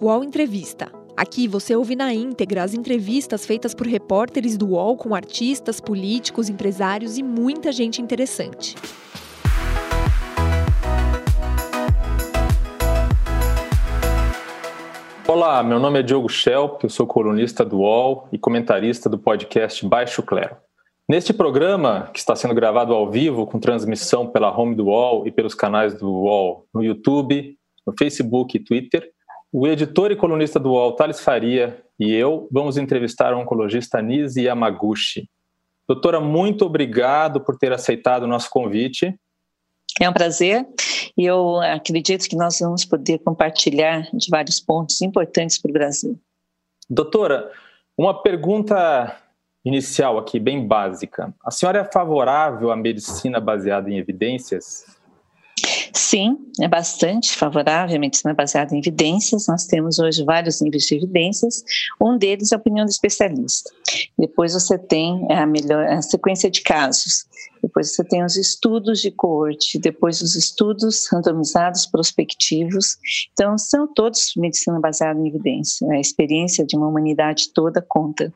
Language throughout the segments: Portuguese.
UOL Entrevista. Aqui você ouve na íntegra as entrevistas feitas por repórteres do UOL com artistas, políticos, empresários e muita gente interessante. Olá, meu nome é Diogo Schelp, eu sou colunista do UOL e comentarista do podcast Baixo Clero. Neste programa, que está sendo gravado ao vivo, com transmissão pela home do UOL e pelos canais do UOL no YouTube, no Facebook e Twitter, o editor e colunista do UOL, Thales Faria, e eu vamos entrevistar a oncologista Nise Yamaguchi. Doutora, muito obrigado por ter aceitado o nosso convite. É um prazer e eu acredito que nós vamos poder compartilhar de vários pontos importantes para o Brasil. Doutora, uma pergunta inicial aqui, bem básica. A senhora é favorável à medicina baseada em evidências? Sim, é bastante favorável a medicina baseada em evidências. Nós temos hoje vários níveis de evidências. Um deles é a opinião do especialista. Depois você tem a melhor a sequência de casos. Depois você tem os estudos de coorte, depois os estudos randomizados prospectivos. Então, são todos medicina baseada em evidência. A experiência de uma humanidade toda conta.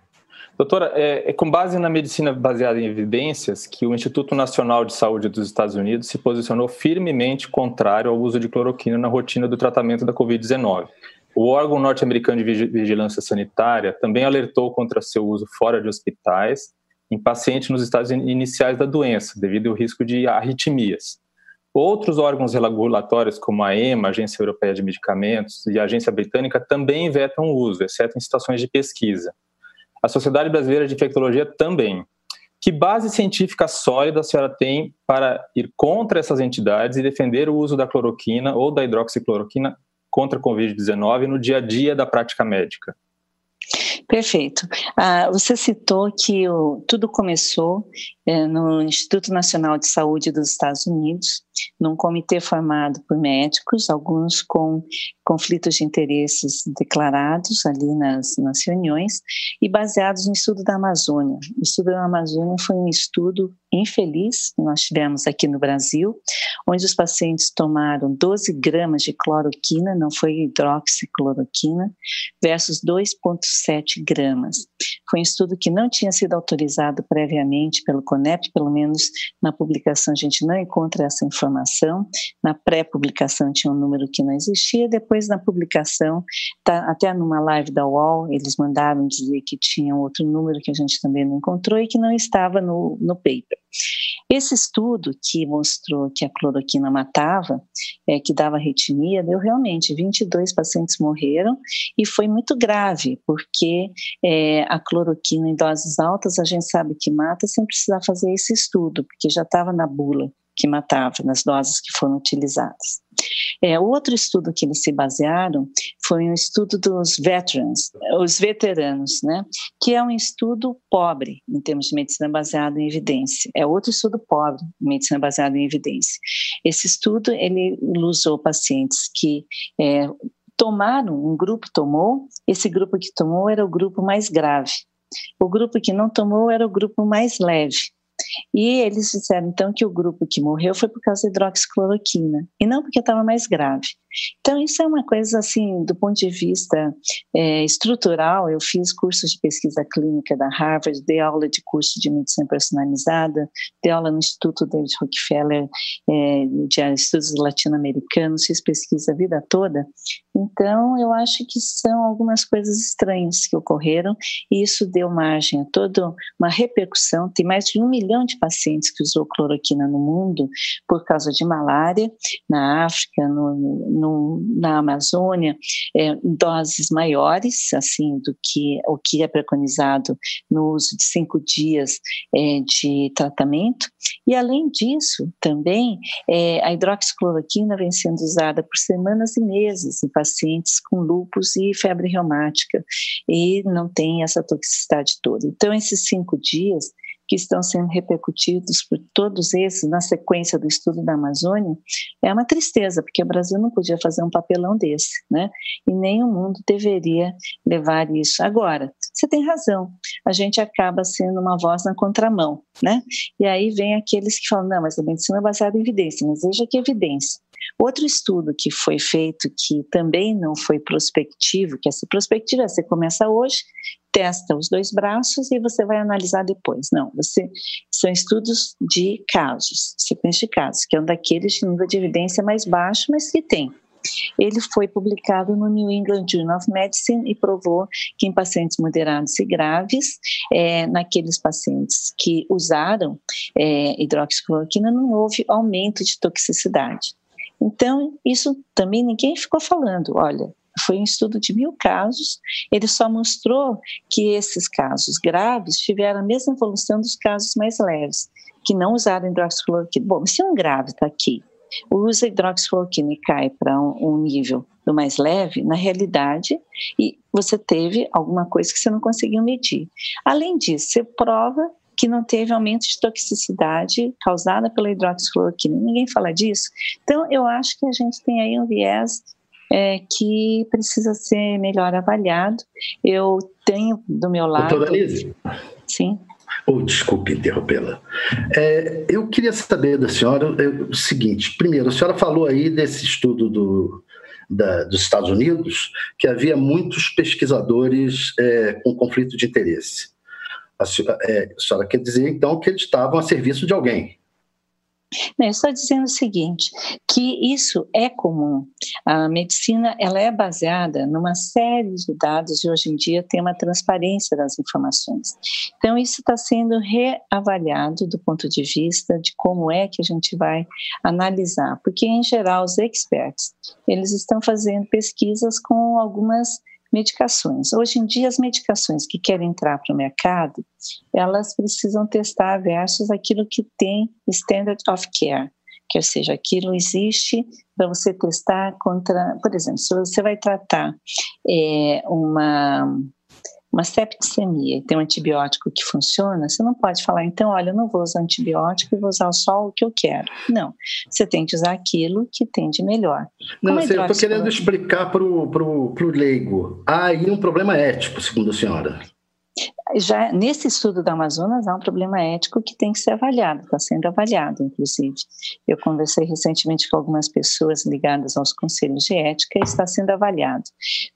Doutora, é, é, com base na medicina baseada em evidências que o Instituto Nacional de Saúde dos Estados Unidos se posicionou firmemente contrário ao uso de cloroquina na rotina do tratamento da Covid-19. O órgão norte-americano de vigilância sanitária também alertou contra seu uso fora de hospitais em pacientes nos estádios iniciais da doença, devido ao risco de arritmias. Outros órgãos regulatórios, como a EMA, Agência Europeia de Medicamentos, e a Agência Britânica, também vetam o uso, exceto em situações de pesquisa. A Sociedade Brasileira de Infectologia também. Que base científica sólida a senhora tem para ir contra essas entidades e defender o uso da cloroquina ou da hidroxicloroquina contra a Covid-19 no dia a dia da prática médica? Perfeito. Ah, você citou que o, tudo começou é, no Instituto Nacional de Saúde dos Estados Unidos, num comitê formado por médicos, alguns com conflitos de interesses declarados ali nas, nas reuniões, e baseados no estudo da Amazônia. O estudo da Amazônia foi um estudo infeliz que nós tivemos aqui no Brasil, onde os pacientes tomaram 12 gramas de cloroquina, não foi hidroxicloroquina, versus 2,7 gramas. Foi um estudo que não tinha sido autorizado previamente pelo CONEP, pelo menos na publicação a gente não encontra essa informação. Na pré-publicação tinha um número que não existia, depois na publicação, tá, até numa live da UOL, eles mandaram dizer que tinha outro número que a gente também não encontrou e que não estava no, no paper. Esse estudo que mostrou que a cloroquina matava, é, que dava arritmia, deu realmente 22 pacientes morreram e foi muito grave, porque é, a cloroquina em doses altas a gente sabe que mata sem precisar fazer esse estudo, porque já estava na bula que matava nas doses que foram utilizadas. É, outro estudo que eles se basearam foi um estudo dos veterans, os veteranos, né? Que é um estudo pobre em termos de medicina baseada em evidência. É outro estudo pobre em medicina baseada em evidência. Esse estudo ele usou pacientes que é, tomaram, um grupo tomou, esse grupo que tomou era o grupo mais grave. O grupo que não tomou era o grupo mais leve. E eles disseram então que o grupo que morreu foi por causa da hidroxicloroquina e não porque estava mais grave. Então, isso é uma coisa assim, do ponto de vista é, estrutural. Eu fiz cursos de pesquisa clínica da Harvard, dei aula de curso de medicina personalizada, dei aula no Instituto David Rockefeller é, de Estudos Latino-Americanos, fiz pesquisa a vida toda. Então, eu acho que são algumas coisas estranhas que ocorreram e isso deu margem a toda uma repercussão. Tem mais de um milhão de pacientes que usou cloroquina no mundo por causa de malária, na África, no, no, na Amazônia, é, doses maiores, assim, do que o que é preconizado no uso de cinco dias é, de tratamento. E, além disso, também, é, a hidroxicloroquina vem sendo usada por semanas e meses em pacientes com lúpus e febre reumática e não tem essa toxicidade toda. Então, esses cinco dias que estão sendo repercutidos por todos esses na sequência do estudo da Amazônia, é uma tristeza, porque o Brasil não podia fazer um papelão desse, né? E nem o mundo deveria levar isso. Agora, você tem razão, a gente acaba sendo uma voz na contramão, né? E aí vem aqueles que falam, não, mas a medicina é baseada em evidência, mas veja que evidência. Outro estudo que foi feito, que também não foi prospectivo, que essa prospectiva você começa hoje, testa os dois braços e você vai analisar depois. Não, você são estudos de casos, sequência de casos, que é um daqueles de nível de evidência mais baixo, mas que tem. Ele foi publicado no New England Journal of Medicine e provou que em pacientes moderados e graves, é, naqueles pacientes que usaram é, hidroxicloroquina, não houve aumento de toxicidade. Então, isso também ninguém ficou falando. Olha, foi um estudo de mil casos, ele só mostrou que esses casos graves tiveram a mesma evolução dos casos mais leves, que não usaram hidroxicloroquina. Bom, se um grave está aqui, usa hidroxicloroquina e cai para um, um nível do mais leve, na realidade, e você teve alguma coisa que você não conseguiu medir. Além disso, você prova que não teve aumento de toxicidade causada pela hidroxicloroquina. Ninguém fala disso. Então, eu acho que a gente tem aí um viés é, que precisa ser melhor avaliado. Eu tenho do meu lado. Doutora Lise. Sim. Oh, desculpe interrompê-la. É, eu queria saber da senhora é, o seguinte: primeiro, a senhora falou aí desse estudo do, da, dos Estados Unidos, que havia muitos pesquisadores é, com conflito de interesse. A senhora, é, a senhora quer dizer, então, que eles estavam a serviço de alguém? Não, eu estou dizendo o seguinte, que isso é comum. A medicina ela é baseada numa série de dados e hoje em dia tem uma transparência das informações. Então isso está sendo reavaliado do ponto de vista de como é que a gente vai analisar, porque em geral os experts eles estão fazendo pesquisas com algumas medicações. Hoje em dia, as medicações que querem entrar para o mercado, elas precisam testar versus aquilo que tem standard of care, que seja, aquilo existe para você testar contra, por exemplo, se você vai tratar é, uma uma septicemia e tem um antibiótico que funciona, você não pode falar, então, olha, eu não vou usar antibiótico e vou usar só o que eu quero. Não, você tem que usar aquilo que tem de melhor. Não, eu estou querendo explicar para o leigo. Há aí um problema ético, segundo a senhora já nesse estudo da Amazonas há um problema ético que tem que ser avaliado, está sendo avaliado, inclusive. Eu conversei recentemente com algumas pessoas ligadas aos conselhos de ética e está sendo avaliado.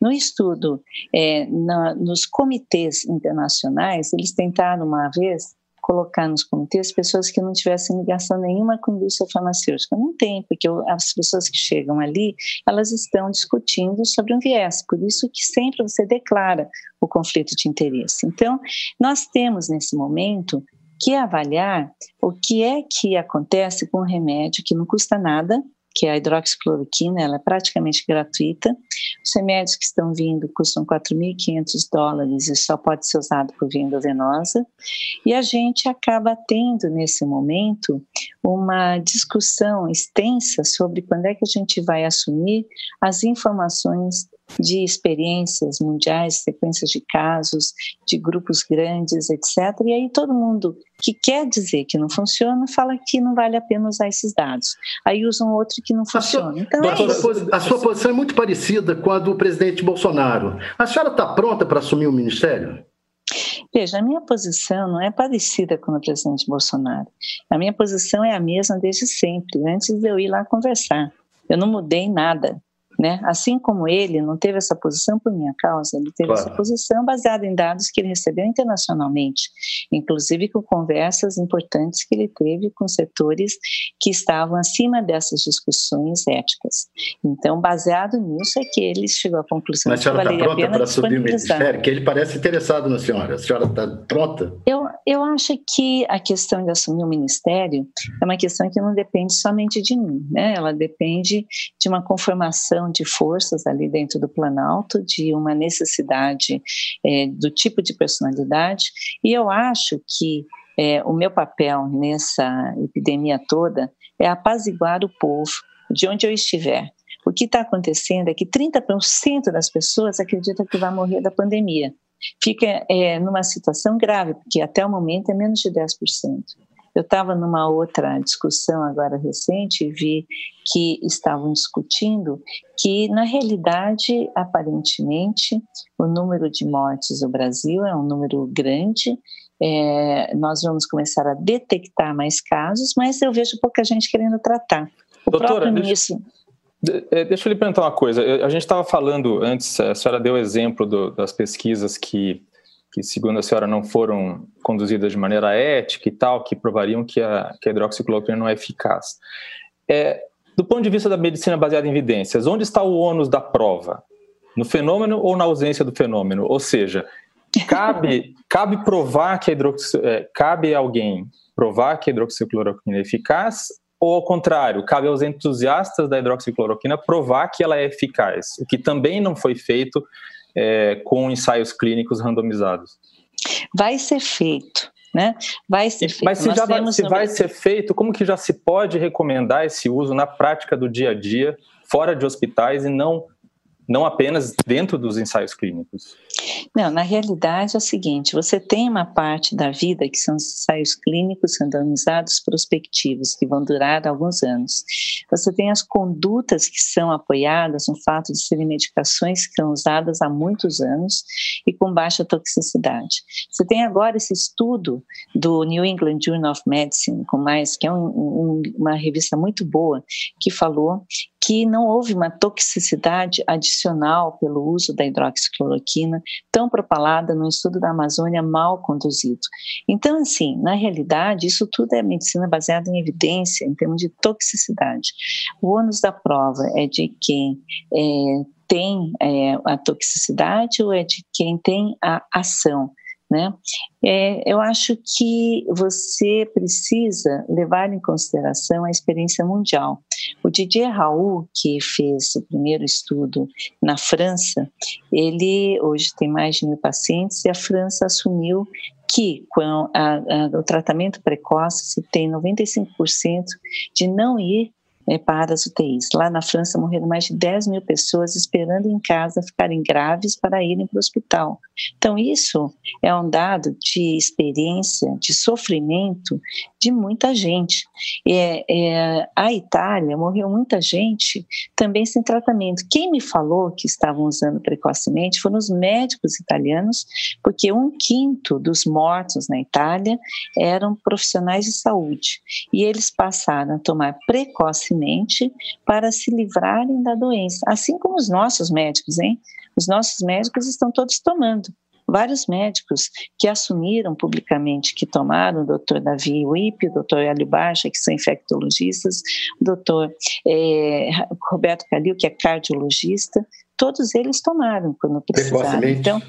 No estudo, é, na, nos comitês internacionais, eles tentaram uma vez colocar nos comitês pessoas que não tivessem ligação nenhuma com a indústria farmacêutica. Não tem, porque as pessoas que chegam ali, elas estão discutindo sobre um viés, por isso que sempre você declara o conflito de interesse. Então, nós temos nesse momento que avaliar o que é que acontece com o remédio que não custa nada, que é a hidroxicloroquina, ela é praticamente gratuita. Os remédios que estão vindo custam 4.500 dólares e só pode ser usado por via endovenosa. E a gente acaba tendo, nesse momento, uma discussão extensa sobre quando é que a gente vai assumir as informações de experiências mundiais, sequências de casos, de grupos grandes, etc. E aí todo mundo que quer dizer que não funciona fala que não vale a pena usar esses dados. Aí usam outro que não funciona. A sua, então, é a sua posição é muito parecida com a do presidente Bolsonaro. A senhora está pronta para assumir o ministério? Veja, a minha posição não é parecida com a do presidente Bolsonaro. A minha posição é a mesma desde sempre, antes de eu ir lá conversar. Eu não mudei nada. Né? Assim como ele não teve essa posição por minha causa, ele teve claro. essa posição baseada em dados que ele recebeu internacionalmente, inclusive com conversas importantes que ele teve com setores que estavam acima dessas discussões éticas. Então, baseado nisso, é que ele chegou à conclusão Mas a senhora está pronta para assumir o ministério? Que ele parece interessado na senhora. A senhora está pronta? Eu, eu acho que a questão de assumir o ministério é uma questão que não depende somente de mim, né? ela depende de uma conformação de forças ali dentro do Planalto, de uma necessidade é, do tipo de personalidade, e eu acho que é, o meu papel nessa epidemia toda é apaziguar o povo de onde eu estiver. O que está acontecendo é que 30% das pessoas acreditam que vai morrer da pandemia. Fica é, numa situação grave, porque até o momento é menos de 10%. Eu estava numa outra discussão agora recente e vi que estavam discutindo que, na realidade, aparentemente, o número de mortes no Brasil é um número grande. É, nós vamos começar a detectar mais casos, mas eu vejo pouca gente querendo tratar. O Doutora, próprio ministro. É, deixa eu lhe perguntar uma coisa. A gente estava falando antes, a senhora deu o exemplo do, das pesquisas que, que, segundo a senhora, não foram conduzidas de maneira ética e tal, que provariam que a, que a hidroxicloroquina não é eficaz. É, do ponto de vista da medicina baseada em evidências, onde está o ônus da prova? No fenômeno ou na ausência do fenômeno? Ou seja, cabe, cabe provar que a é, cabe alguém provar que a hidroxicloroquina é eficaz ou ao contrário, cabe aos entusiastas da hidroxicloroquina provar que ela é eficaz, o que também não foi feito é, com ensaios clínicos randomizados. Vai ser feito. Né? Vai ser feito. Mas se, já vai, se vai ser feito, como que já se pode recomendar esse uso na prática do dia a dia, fora de hospitais e não não apenas dentro dos ensaios clínicos. Não, na realidade é o seguinte: você tem uma parte da vida que são os ensaios clínicos randomizados prospectivos, que vão durar alguns anos. Você tem as condutas que são apoiadas no fato de serem medicações que são usadas há muitos anos e com baixa toxicidade. Você tem agora esse estudo do New England Journal of Medicine, com mais que é um, um, uma revista muito boa, que falou que não houve uma toxicidade adicional pelo uso da hidroxicloroquina, tão propalada no estudo da Amazônia mal conduzido. Então, assim, na realidade, isso tudo é medicina baseada em evidência, em termos de toxicidade. O ônus da prova é de quem é, tem é, a toxicidade ou é de quem tem a ação? Né? É, eu acho que você precisa levar em consideração a experiência mundial. O Didier Raoult, que fez o primeiro estudo na França, ele hoje tem mais de mil pacientes e a França assumiu que com a, a, o tratamento precoce se tem 95% de não ir é, para as UTIs. Lá na França morreram mais de 10 mil pessoas esperando em casa ficarem graves para irem para o hospital. Então, isso é um dado de experiência, de sofrimento de muita gente. É, é, a Itália morreu muita gente também sem tratamento. Quem me falou que estavam usando precocemente foram os médicos italianos, porque um quinto dos mortos na Itália eram profissionais de saúde. E eles passaram a tomar precocemente para se livrarem da doença, assim como os nossos médicos, hein? Os nossos médicos estão todos tomando. Vários médicos que assumiram publicamente que tomaram, o doutor Davi Wip, o doutor Hélio Baixa, que são infectologistas, o doutor é, Roberto Calil, que é cardiologista, todos eles tomaram quando precisaram. Então,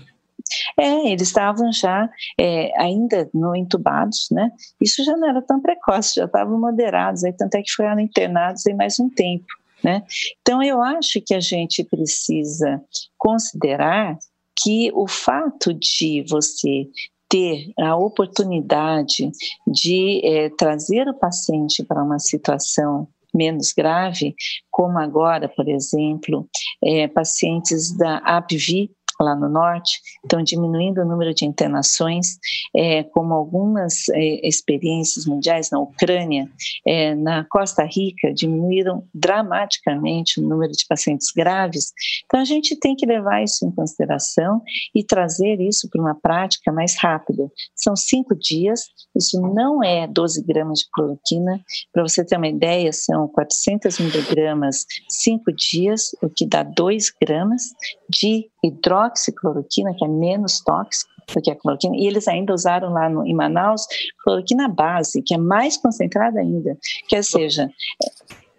é, eles estavam já é, ainda no entubados, né? Isso já não era tão precoce, já estavam moderados, aí tanto é que foram internados em mais um tempo, né? Então eu acho que a gente precisa considerar que o fato de você ter a oportunidade de é, trazer o paciente para uma situação menos grave, como agora, por exemplo, é, pacientes da APV, lá no norte, estão diminuindo o número de internações, é, como algumas é, experiências mundiais na Ucrânia, é, na Costa Rica, diminuíram dramaticamente o número de pacientes graves. Então, a gente tem que levar isso em consideração e trazer isso para uma prática mais rápida. São cinco dias, isso não é 12 gramas de cloroquina. Para você ter uma ideia, são 400 miligramas, cinco dias, o que dá 2 gramas de hidroxicloroquina, que é menos tóxica do que a cloroquina, e eles ainda usaram lá no, em Manaus cloroquina base, que é mais concentrada ainda, quer seja...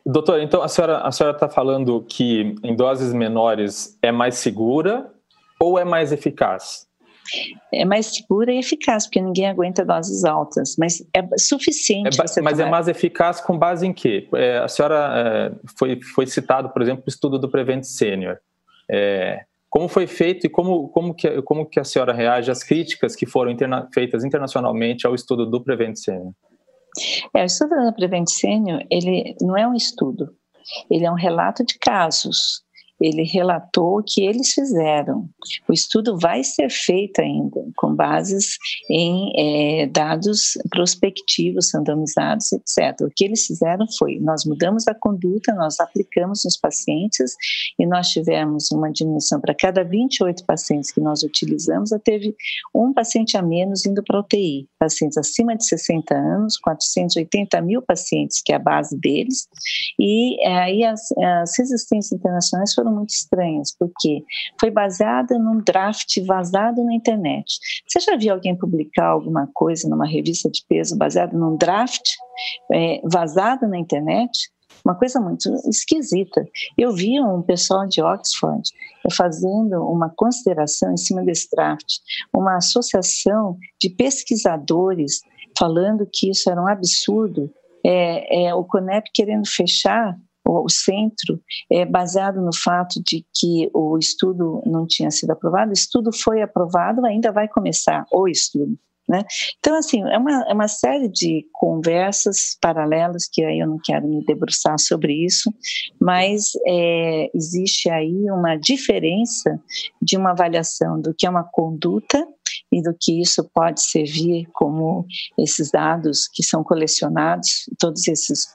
Doutor, então a senhora a senhora está falando que em doses menores é mais segura ou é mais eficaz? é mais segura e eficaz, porque ninguém aguenta doses altas, mas é suficiente. É, mas é tomar. é mais eficaz com base em quê? É, a senhora é, foi, foi citado, por exemplo, o estudo do Prevent Senior. É, como foi feito e como, como, que, como que a senhora reage às críticas que foram interna feitas internacionalmente ao estudo do Prevent Senior? É, o estudo do Prevent Senior, ele não é um estudo, ele é um relato de casos. Ele relatou que eles fizeram. O estudo vai ser feito ainda, com bases em é, dados prospectivos, randomizados, etc. O que eles fizeram foi: nós mudamos a conduta, nós aplicamos nos pacientes e nós tivemos uma diminuição para cada 28 pacientes que nós utilizamos, teve um paciente a menos indo para UTI. Pacientes acima de 60 anos, 480 mil pacientes, que é a base deles, e é, aí as, as resistências internacionais foram muito estranhas, porque foi baseada num draft vazado na internet. Você já viu alguém publicar alguma coisa numa revista de peso baseada num draft é, vazado na internet? uma coisa muito esquisita. Eu vi um pessoal de Oxford fazendo uma consideração em cima desse draft, uma associação de pesquisadores falando que isso era um absurdo, é, é o CONEP querendo fechar o centro, é, baseado no fato de que o estudo não tinha sido aprovado, o estudo foi aprovado, ainda vai começar o estudo. Né? Então, assim, é uma, é uma série de conversas paralelas que aí eu não quero me debruçar sobre isso, mas é, existe aí uma diferença de uma avaliação do que é uma conduta e do que isso pode servir como esses dados que são colecionados, todos esses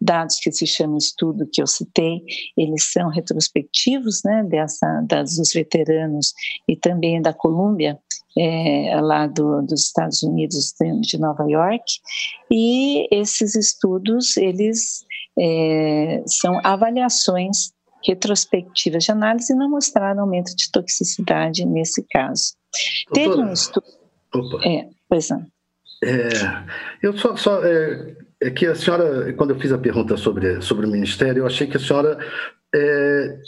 dados que se chama estudo que eu citei, eles são retrospectivos, né, dessa, das, dos veteranos e também da Colômbia, é, lá do, dos Estados Unidos de Nova York e esses estudos eles é, são avaliações retrospectivas de análise e não mostraram aumento de toxicidade nesse caso. Doutora, Teve um estudo. Opa. É, pois não. É, eu só, só é, é, que a senhora, quando eu fiz a pergunta sobre, sobre o Ministério, eu achei que a senhora é,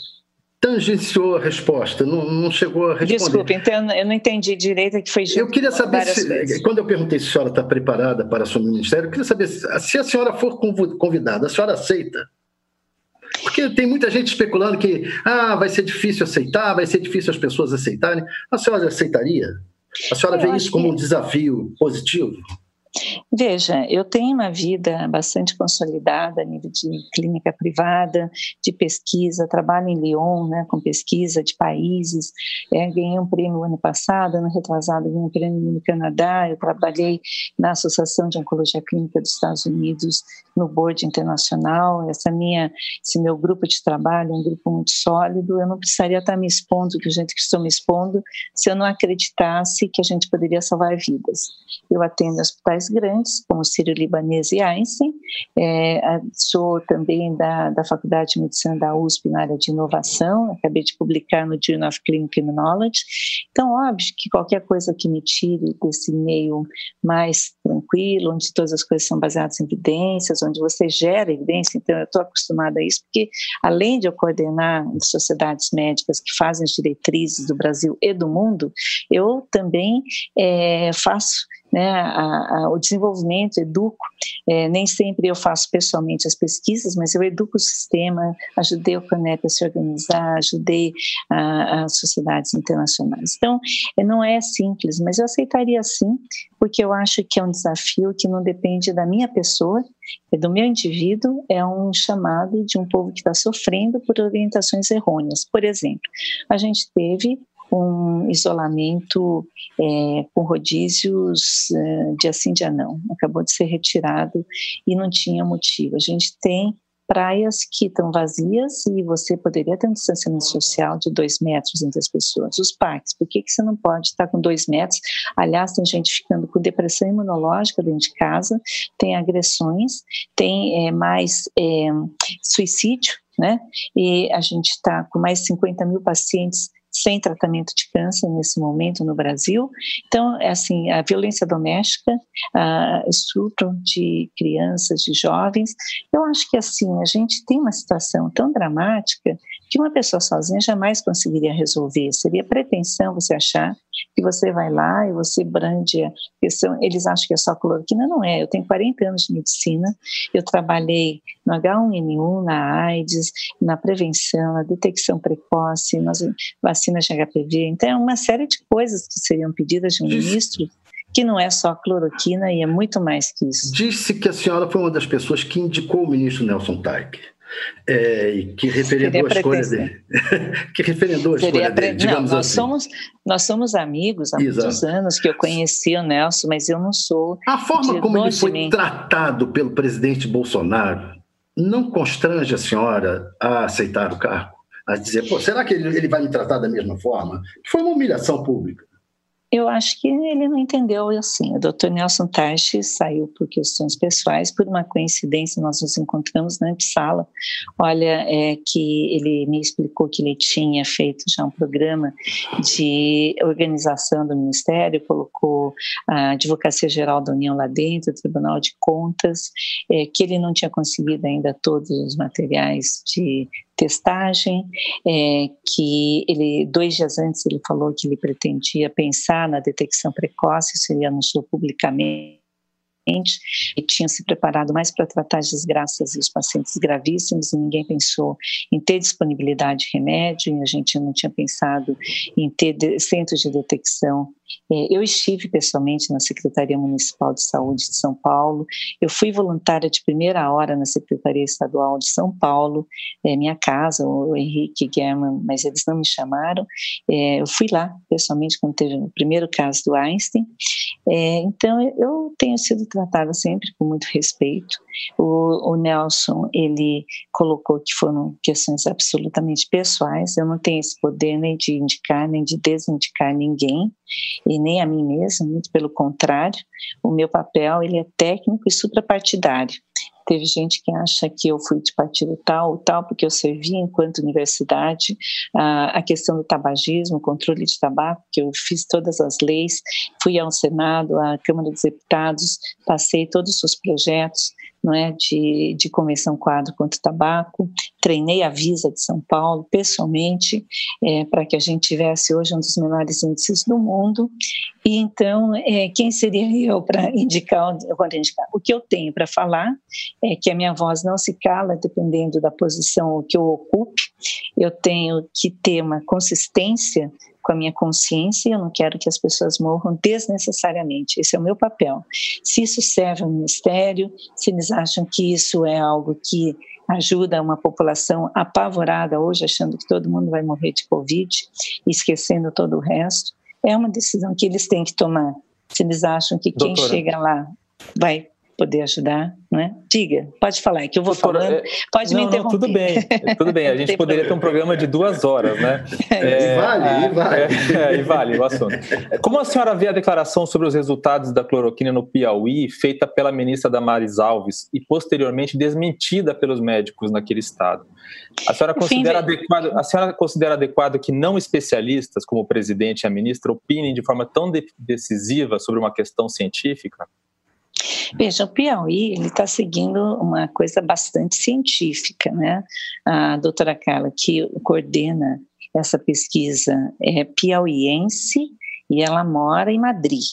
tangenciou a resposta, não, não chegou a responder. Desculpe, então eu não entendi direito que foi Eu queria saber, se, quando eu perguntei se a senhora está preparada para assumir o ministério, eu queria saber se, se a senhora for convidada, a senhora aceita? Porque tem muita gente especulando que ah, vai ser difícil aceitar, vai ser difícil as pessoas aceitarem. A senhora aceitaria? A senhora eu vê isso como que... um desafio positivo? Veja, eu tenho uma vida bastante consolidada a nível de clínica privada, de pesquisa, trabalho em Lyon, né, com pesquisa de países, é, ganhei um prêmio ano passado, ano retrasado ganhei um prêmio no Canadá, eu trabalhei na Associação de Oncologia Clínica dos Estados Unidos, no board internacional, essa minha, esse meu grupo de trabalho é um grupo muito sólido, eu não precisaria estar me expondo do jeito que estou me expondo se eu não acreditasse que a gente poderia salvar vidas. Eu atendo hospitais grandes, como o Sírio-Libanês e Einstein. É, sou também da, da Faculdade de Medicina da USP na área de inovação, acabei de publicar no Journal of Clinical Knowledge. Então, óbvio que qualquer coisa que me tire desse meio mais tranquilo, onde todas as coisas são baseadas em evidências, onde você gera evidência, então eu estou acostumada a isso, porque além de eu coordenar sociedades médicas que fazem as diretrizes do Brasil e do mundo, eu também é, faço né, a, a, o desenvolvimento, educo. É, nem sempre eu faço pessoalmente as pesquisas, mas eu educo o sistema, ajudei o CONEP a se organizar, ajudei as sociedades internacionais. Então, é, não é simples, mas eu aceitaria sim, porque eu acho que é um desafio que não depende da minha pessoa, é do meu indivíduo, é um chamado de um povo que está sofrendo por orientações errôneas. Por exemplo, a gente teve isolamento é, com rodízios é, de assim dia não. Acabou de ser retirado e não tinha motivo. A gente tem praias que estão vazias e você poderia ter um distanciamento social de dois metros entre as pessoas. Os parques, por que, que você não pode estar com dois metros? Aliás, tem gente ficando com depressão imunológica dentro de casa, tem agressões, tem é, mais é, suicídio, né? E a gente está com mais de 50 mil pacientes sem tratamento de câncer nesse momento no Brasil. Então, é assim, a violência doméstica, a estupro de crianças, de jovens, eu acho que assim, a gente tem uma situação tão dramática que uma pessoa sozinha jamais conseguiria resolver. Seria pretensão você achar que você vai lá e você brande a questão. Eles acham que é só cloroquina, não é. Eu tenho 40 anos de medicina, eu trabalhei no H1N1, na AIDS, na prevenção, na detecção precoce, nas vacinas de HPV. Então, é uma série de coisas que seriam pedidas de um ministro que não é só cloroquina e é muito mais que isso. Disse que a senhora foi uma das pessoas que indicou o ministro Nelson Taik. É, que referendou a escolha dele. que referendou a escolha dele, digamos não, nós assim. Somos, nós somos amigos há Exato. muitos anos que eu conheci o Nelson, mas eu não sou. A forma como ele foi tratado pelo presidente Bolsonaro não constrange a senhora a aceitar o cargo? A dizer, será que ele, ele vai me tratar da mesma forma? Foi uma humilhação pública. Eu acho que ele não entendeu assim. O Dr. Nelson Tarchi saiu por questões pessoais, por uma coincidência nós nos encontramos na sala. Olha, é que ele me explicou que ele tinha feito já um programa de organização do Ministério, colocou a Advocacia Geral da União lá dentro, o Tribunal de Contas, é, que ele não tinha conseguido ainda todos os materiais de testagem, é, que ele dois dias antes ele falou que ele pretendia pensar na detecção precoce, isso ele anunciou publicamente e tinha se preparado mais para tratar as desgraças e os pacientes gravíssimos e ninguém pensou em ter disponibilidade de remédio e a gente não tinha pensado em ter centros de detecção eu estive pessoalmente na Secretaria Municipal de Saúde de São Paulo, eu fui voluntária de primeira hora na Secretaria Estadual de São Paulo, é, minha casa, o Henrique German, mas eles não me chamaram. É, eu fui lá pessoalmente quando teve o primeiro caso do Einstein. então, eu tenho sido tratada sempre com muito respeito. O, o Nelson, ele colocou que foram questões absolutamente pessoais, eu não tenho esse poder nem de indicar, nem de desindicar ninguém e nem a mim mesma, muito pelo contrário, o meu papel ele é técnico e suprapartidário. Teve gente que acha que eu fui de partido tal ou tal, porque eu servi enquanto universidade. A, questão do tabagismo, controle de tabaco, que eu fiz todas as leis, fui ao Senado, à Câmara dos Deputados, passei todos os projetos, não é, de, de convenção quadro contra o tabaco, treinei a Visa de São Paulo pessoalmente é, para que a gente tivesse hoje um dos menores índices do mundo. E então, é, quem seria eu para indicar, indicar? O que eu tenho para falar é que a minha voz não se cala dependendo da posição que eu ocupe. Eu tenho que ter uma consistência com a minha consciência, eu não quero que as pessoas morram desnecessariamente. Esse é o meu papel. Se isso serve ao ministério, se eles acham que isso é algo que ajuda uma população apavorada hoje, achando que todo mundo vai morrer de Covid, esquecendo todo o resto, é uma decisão que eles têm que tomar. Se eles acham que quem Doutora. chega lá vai poder ajudar, né? Diga, pode falar, que eu vou Doutora, falando, é, pode não, me interromper. Não, tudo bem, tudo bem. A gente poderia ter um programa de duas horas, né? É, e vale, e vale. É, e vale o assunto. Como a senhora vê a declaração sobre os resultados da cloroquina no Piauí, feita pela ministra Damares Alves e posteriormente desmentida pelos médicos naquele estado? A senhora considera, adequado, a senhora considera adequado que não especialistas, como o presidente e a ministra, opinem de forma tão decisiva sobre uma questão científica? Veja, o Piauí está seguindo uma coisa bastante científica, né? A doutora Carla, que coordena essa pesquisa, é piauiense e ela mora em Madrid.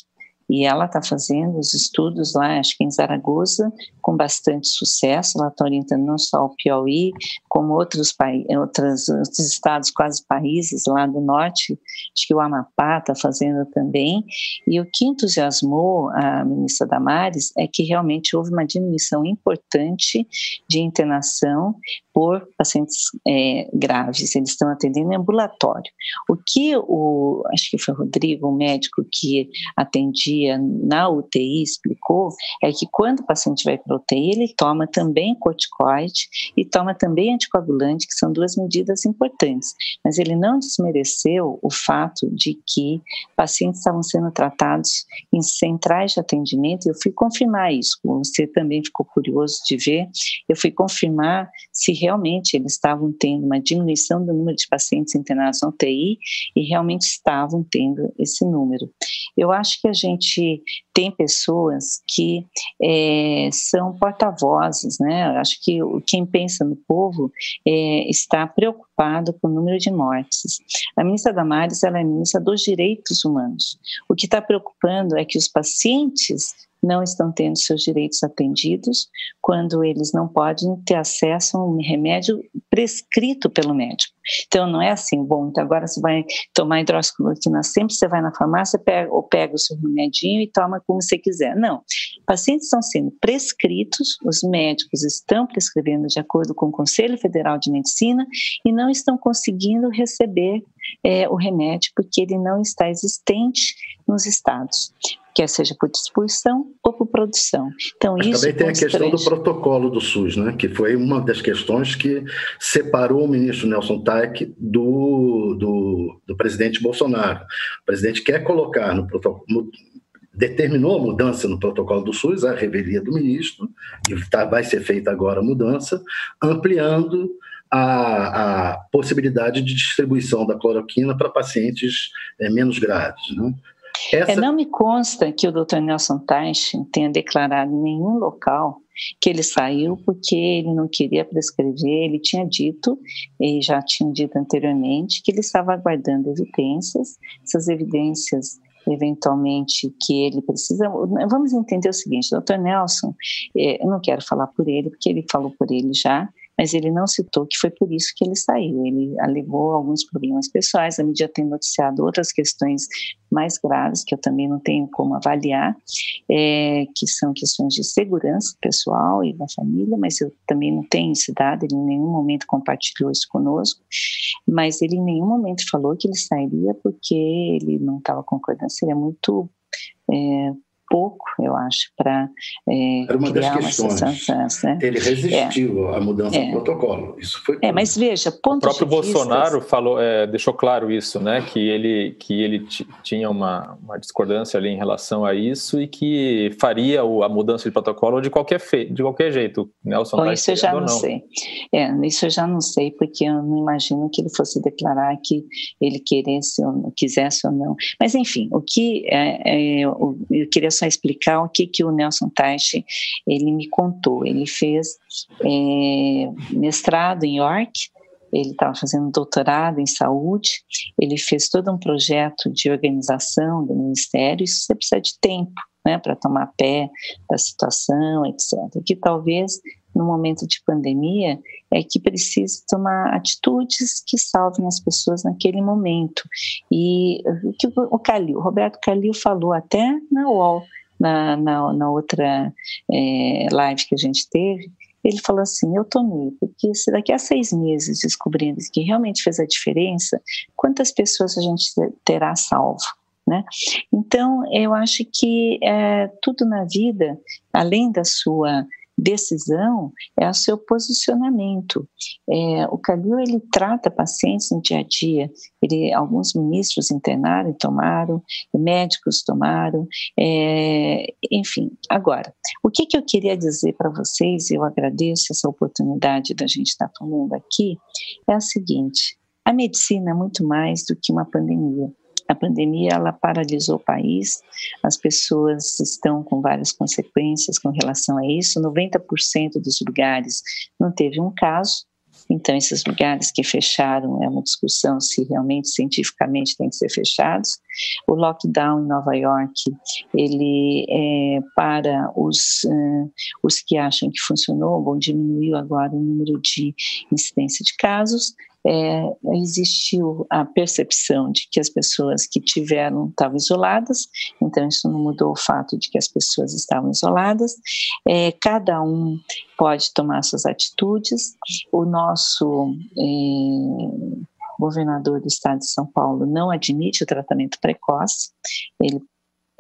E ela está fazendo os estudos lá, acho que em Zaragoza, com bastante sucesso. Ela está orientando não só o Piauí, como outros, outros, outros estados, quase países lá do norte. Acho que o Amapá está fazendo também. E o que entusiasmou a ministra Damares é que realmente houve uma diminuição importante de internação por pacientes é, graves, eles estão atendendo em ambulatório. O que o, acho que foi o Rodrigo, o médico que atendia na UTI, explicou é que quando o paciente vai para a UTI, ele toma também corticoide e toma também anticoagulante, que são duas medidas importantes. Mas ele não desmereceu o fato de que pacientes estavam sendo tratados em centrais de atendimento, e eu fui confirmar isso, você também ficou curioso de ver, eu fui confirmar se realmente eles estavam tendo uma diminuição do número de pacientes internados na UTI e realmente estavam tendo esse número. Eu acho que a gente tem pessoas que é, são porta-vozes, né? Acho que quem pensa no povo é, está preocupado com o número de mortes. A ministra Damares ela é ministra dos direitos humanos. O que está preocupando é que os pacientes não estão tendo seus direitos atendidos quando eles não podem ter acesso a um remédio prescrito pelo médico. Então não é assim, bom, então agora você vai tomar hidroxicloroquina sempre, você vai na farmácia pega, ou pega o seu remedinho e toma como você quiser. Não, pacientes estão sendo prescritos, os médicos estão prescrevendo de acordo com o Conselho Federal de Medicina e não estão conseguindo receber é, o remédio porque ele não está existente nos estados, quer seja por distribuição ou por produção. Então Mas isso também tem a questão do protocolo do SUS, né? Que foi uma das questões que separou o ministro Nelson Taik do, do, do presidente Bolsonaro. O presidente quer colocar no protocolo determinou a mudança no protocolo do SUS, a revelia do ministro, e tá, vai ser feita agora a mudança, ampliando a, a possibilidade de distribuição da cloroquina para pacientes é, menos graves. Né? Essa... É, não me consta que o Dr. Nelson Teich tenha declarado em nenhum local que ele saiu porque ele não queria prescrever, ele tinha dito, e já tinha dito anteriormente, que ele estava aguardando evidências, essas evidências eventualmente que ele precisa. Vamos entender o seguinte, doutor Nelson, é, eu não quero falar por ele, porque ele falou por ele já, mas ele não citou que foi por isso que ele saiu. Ele alegou alguns problemas pessoais, a mídia tem noticiado outras questões mais graves, que eu também não tenho como avaliar, é, que são questões de segurança pessoal e da família, mas eu também não tenho esse dado, ele em nenhum momento compartilhou isso conosco, mas ele em nenhum momento falou que ele sairia porque ele não estava concordando, seria muito é, pouco, eu acho, para é, Era uma criar das questões. Né? Ele resistiu é. à mudança é. do protocolo. Isso foi. É, mas veja, ponto O próprio Bolsonaro falou, é, deixou claro isso, né? Que ele que ele tinha uma, uma discordância ali em relação a isso e que faria o, a mudança de protocolo de qualquer fe, de qualquer jeito. Nelson. Bom, tá isso eu já não, não, sei. É, isso eu já não sei porque eu não imagino que ele fosse declarar que ele queresse ou quisesse ou não. Mas enfim, o que é, é eu, eu queria só explicar o que, que o Nelson Teich ele me contou. Ele fez é, mestrado em York, ele estava fazendo doutorado em saúde, ele fez todo um projeto de organização do ministério, isso você precisa de tempo, né, para tomar pé da situação, etc. Que talvez no momento de pandemia é que precisa tomar atitudes que salvem as pessoas naquele momento. E o que o Calil, Roberto Calil falou até na UOL, na, na, na outra é, live que a gente teve, ele falou assim: Eu tomei, porque se daqui a seis meses descobrindo que realmente fez a diferença, quantas pessoas a gente terá salvo? Né? Então, eu acho que é, tudo na vida, além da sua decisão é o seu posicionamento. É, o Calil ele trata pacientes no dia a dia. Ele, alguns ministros internaram e tomaram, médicos tomaram, é, enfim. Agora, o que, que eu queria dizer para vocês? Eu agradeço essa oportunidade da gente estar falando aqui. É a seguinte: a medicina é muito mais do que uma pandemia. A pandemia ela paralisou o país, as pessoas estão com várias consequências com relação a isso. 90% dos lugares não teve um caso, então, esses lugares que fecharam é uma discussão se realmente cientificamente tem que ser fechados. O lockdown em Nova York, ele é para os, uh, os que acham que funcionou, bom, diminuiu agora o número de incidência de casos, é, existiu a percepção de que as pessoas que tiveram estavam isoladas, então isso não mudou o fato de que as pessoas estavam isoladas. É, cada um pode tomar suas atitudes. O nosso é, governador do estado de São Paulo não admite o tratamento precoce, ele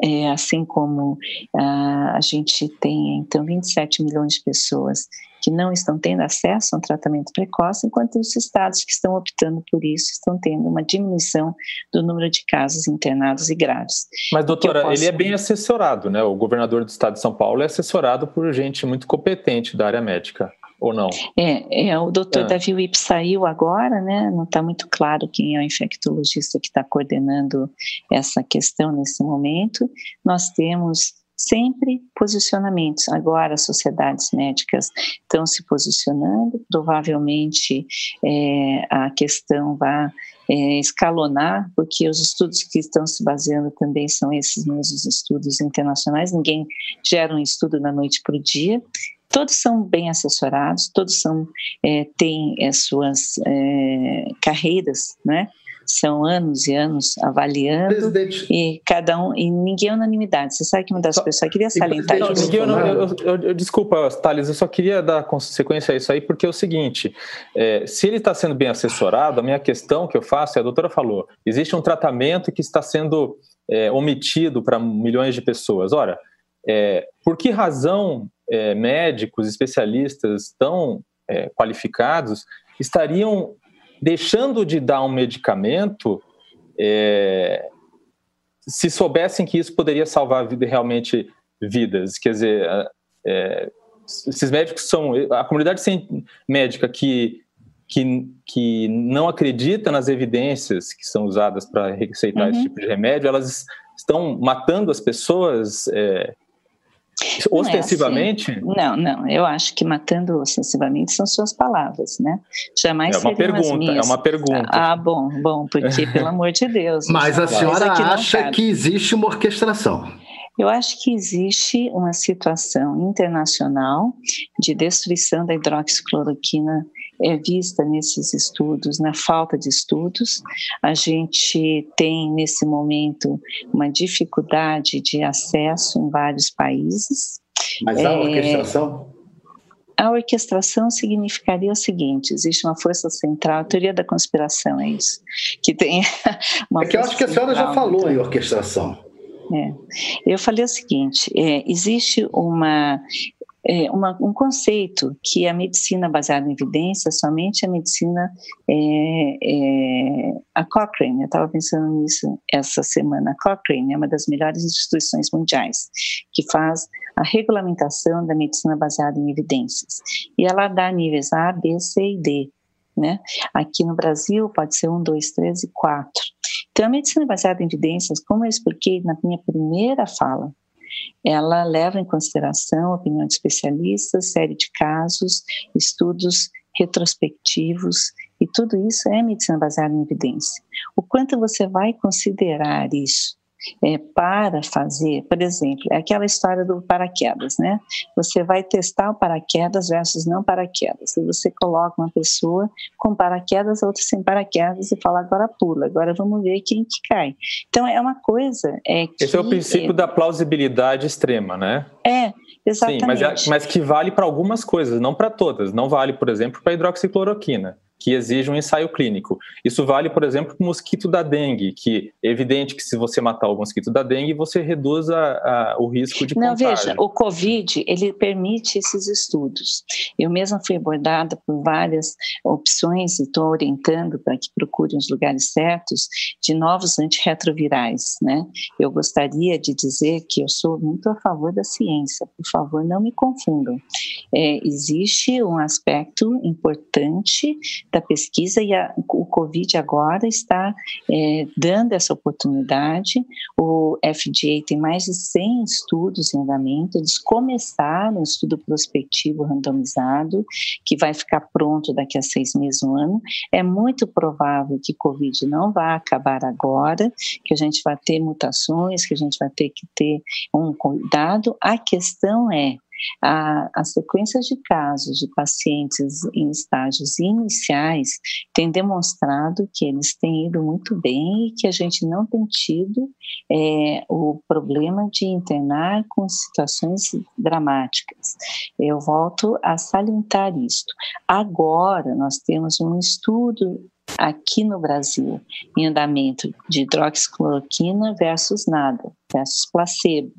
é, assim como ah, a gente tem então 27 milhões de pessoas que não estão tendo acesso a um tratamento precoce, enquanto os estados que estão optando por isso estão tendo uma diminuição do número de casos internados e graves. Mas, doutora, posso... ele é bem assessorado, né? O governador do estado de São Paulo é assessorado por gente muito competente da área médica ou não? É, é o doutor é. Davi Wip saiu agora, né? Não está muito claro quem é o infectologista que está coordenando essa questão nesse momento. Nós temos sempre posicionamentos. Agora as sociedades médicas estão se posicionando, provavelmente é, a questão vai é, escalonar, porque os estudos que estão se baseando também são esses mesmos estudos internacionais, ninguém gera um estudo da noite para o dia, todos são bem assessorados, todos são é, têm as suas é, carreiras, né? São anos e anos avaliando Presidente. e cada um e ninguém é unanimidade. Você sabe que uma das só, pessoas queria salientar não, isso. Ninguém, eu, eu, eu, eu, desculpa, Thales, eu só queria dar consequência a isso aí porque é o seguinte: é, se ele está sendo bem assessorado, a minha questão que eu faço, é, a doutora falou, existe um tratamento que está sendo é, omitido para milhões de pessoas. Ora, é, por que razão é, médicos, especialistas tão é, qualificados estariam deixando de dar um medicamento é, se soubessem que isso poderia salvar vida, realmente vidas. Quer dizer, é, esses médicos são. A comunidade médica que, que, que não acredita nas evidências que são usadas para receitar uhum. esse tipo de remédio, elas estão matando as pessoas. É, Ostensivamente? Não, é assim. não, não, Eu acho que matando ostensivamente são suas palavras, né? Jamais é uma pergunta, é uma pergunta. Ah, bom, bom, porque pelo amor de Deus. Mas a senhora acha que existe uma orquestração? Eu acho que existe uma situação internacional de destruição da hidroxicloroquina é vista nesses estudos, na falta de estudos. A gente tem, nesse momento, uma dificuldade de acesso em vários países. Mas há orquestração? É, a orquestração significaria o seguinte: existe uma força central, a teoria da conspiração é isso, que tem uma. É que eu acho que a senhora já falou em orquestração. É. Eu falei o seguinte: é, existe uma é, uma, um conceito que a medicina baseada em evidência, somente a medicina, é, é, a Cochrane, eu estava pensando nisso essa semana, a Cochrane é uma das melhores instituições mundiais que faz a regulamentação da medicina baseada em evidências. E ela dá níveis A, B, C e D. Né? Aqui no Brasil pode ser um, dois, três e quatro. Então, a medicina baseada em evidências, como eu expliquei na minha primeira fala, ela leva em consideração a opinião de especialistas, série de casos, estudos retrospectivos, e tudo isso é medicina baseada em evidência. O quanto você vai considerar isso é, para fazer, por exemplo, é aquela história do paraquedas, né? Você vai testar o paraquedas versus não paraquedas. E você coloca uma pessoa com paraquedas, outra sem paraquedas, e fala, agora pula, agora vamos ver quem que cai. Então, é uma coisa. É que, Esse é o princípio é, da plausibilidade extrema, né? É, exatamente. Sim, mas, é, mas que vale para algumas coisas, não para todas. Não vale, por exemplo, para hidroxicloroquina que exige um ensaio clínico. Isso vale, por exemplo, para o mosquito da dengue, que é evidente que se você matar o mosquito da dengue, você reduz a, a, o risco de Não, contágio. veja, o COVID, ele permite esses estudos. Eu mesma fui abordada por várias opções e estou orientando para que procurem os lugares certos de novos antirretrovirais, né? Eu gostaria de dizer que eu sou muito a favor da ciência, por favor, não me confundam. É, existe um aspecto importante da pesquisa e a, o Covid agora está é, dando essa oportunidade. O FDA tem mais de 100 estudos em andamento, eles começaram um estudo prospectivo randomizado, que vai ficar pronto daqui a seis meses, um ano. É muito provável que Covid não vá acabar agora, que a gente vai ter mutações, que a gente vai ter que ter um cuidado. A questão é a, as sequências de casos de pacientes em estágios iniciais têm demonstrado que eles têm ido muito bem e que a gente não tem tido é, o problema de internar com situações dramáticas. Eu volto a salientar isto. Agora nós temos um estudo aqui no Brasil em andamento de hidroxicloroquina versus nada, versus placebo.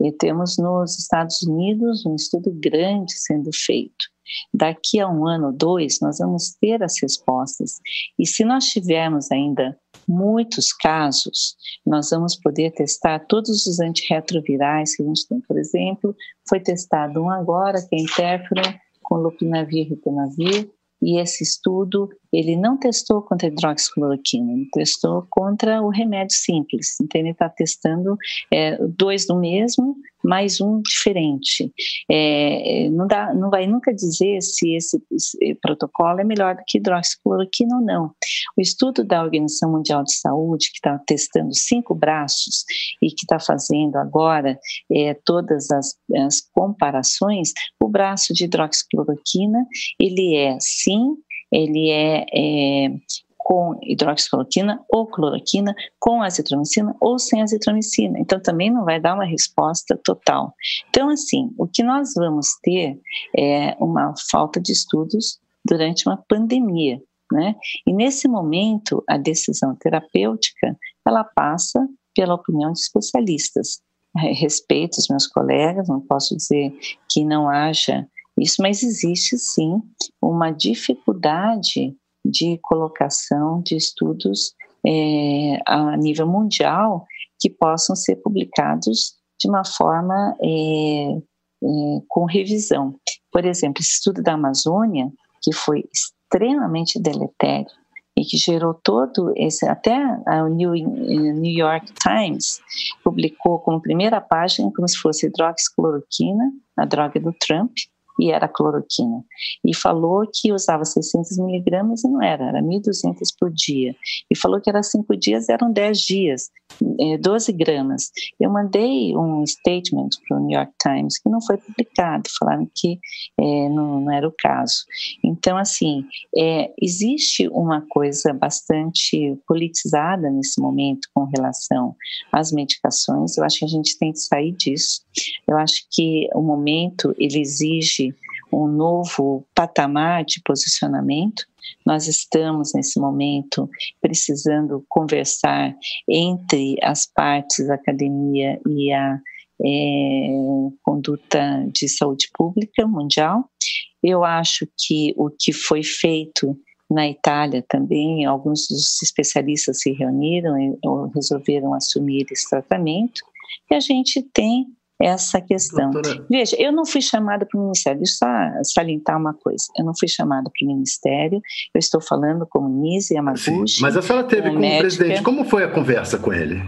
E temos nos Estados Unidos um estudo grande sendo feito. Daqui a um ano, dois, nós vamos ter as respostas. E se nós tivermos ainda muitos casos, nós vamos poder testar todos os antirretrovirais que a gente tem. Por exemplo, foi testado um agora, que é interferon, com lopinavir e ritonavir, e esse estudo ele não testou contra hidroxicloroquina, ele testou contra o remédio simples. Então, ele está testando é, dois do mesmo, mais um diferente. É, não, dá, não vai nunca dizer se esse, esse, protocolo é melhor do que hidroxicloroquina ou não. O estudo da Organização Mundial de Saúde, que está testando cinco braços e que está fazendo agora é, todas as, as comparações, o braço de hidroxicloroquina, ele é sim ele é, é com hidroxicloroquina ou cloroquina, com azitromicina ou sem azitromicina. Então, também não vai dar uma resposta total. Então, assim, o que nós vamos ter é uma falta de estudos durante uma pandemia, né? E nesse momento, a decisão terapêutica, ela passa pela opinião de especialistas. Respeito os meus colegas, não posso dizer que não haja isso, mas existe sim uma dificuldade de colocação de estudos é, a nível mundial que possam ser publicados de uma forma é, é, com revisão. Por exemplo, esse estudo da Amazônia, que foi extremamente deletério e que gerou todo esse. Até a New, New York Times publicou como primeira página como se fosse hidroxicloroquina, a droga do Trump, e era cloroquina. E falou que usava 600 miligramas e não era, era 1.200 por dia. E falou que era cinco dias, eram 10 dias, 12 é, gramas. Eu mandei um statement para o New York Times que não foi publicado, falaram que é, não, não, era o caso. Então, assim, é, existe uma coisa bastante politizada nesse momento com relação às medicações. Eu acho que a gente tem que sair disso. Eu acho que o momento ele exige um novo patamar de posicionamento. Nós estamos, nesse momento, precisando conversar entre as partes, a academia e a é, conduta de saúde pública mundial. Eu acho que o que foi feito na Itália também, alguns dos especialistas se reuniram e resolveram assumir esse tratamento. E a gente tem essa questão. Doutora... Veja, eu não fui chamada para o Ministério, deixa eu só salientar uma coisa, eu não fui chamada para o Ministério, eu estou falando com o Nise Yamaguchi. Sim, mas a senhora teve com o presidente, como foi a conversa com ele?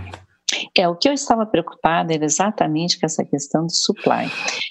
É, o que eu estava preocupada era exatamente com essa questão do supply.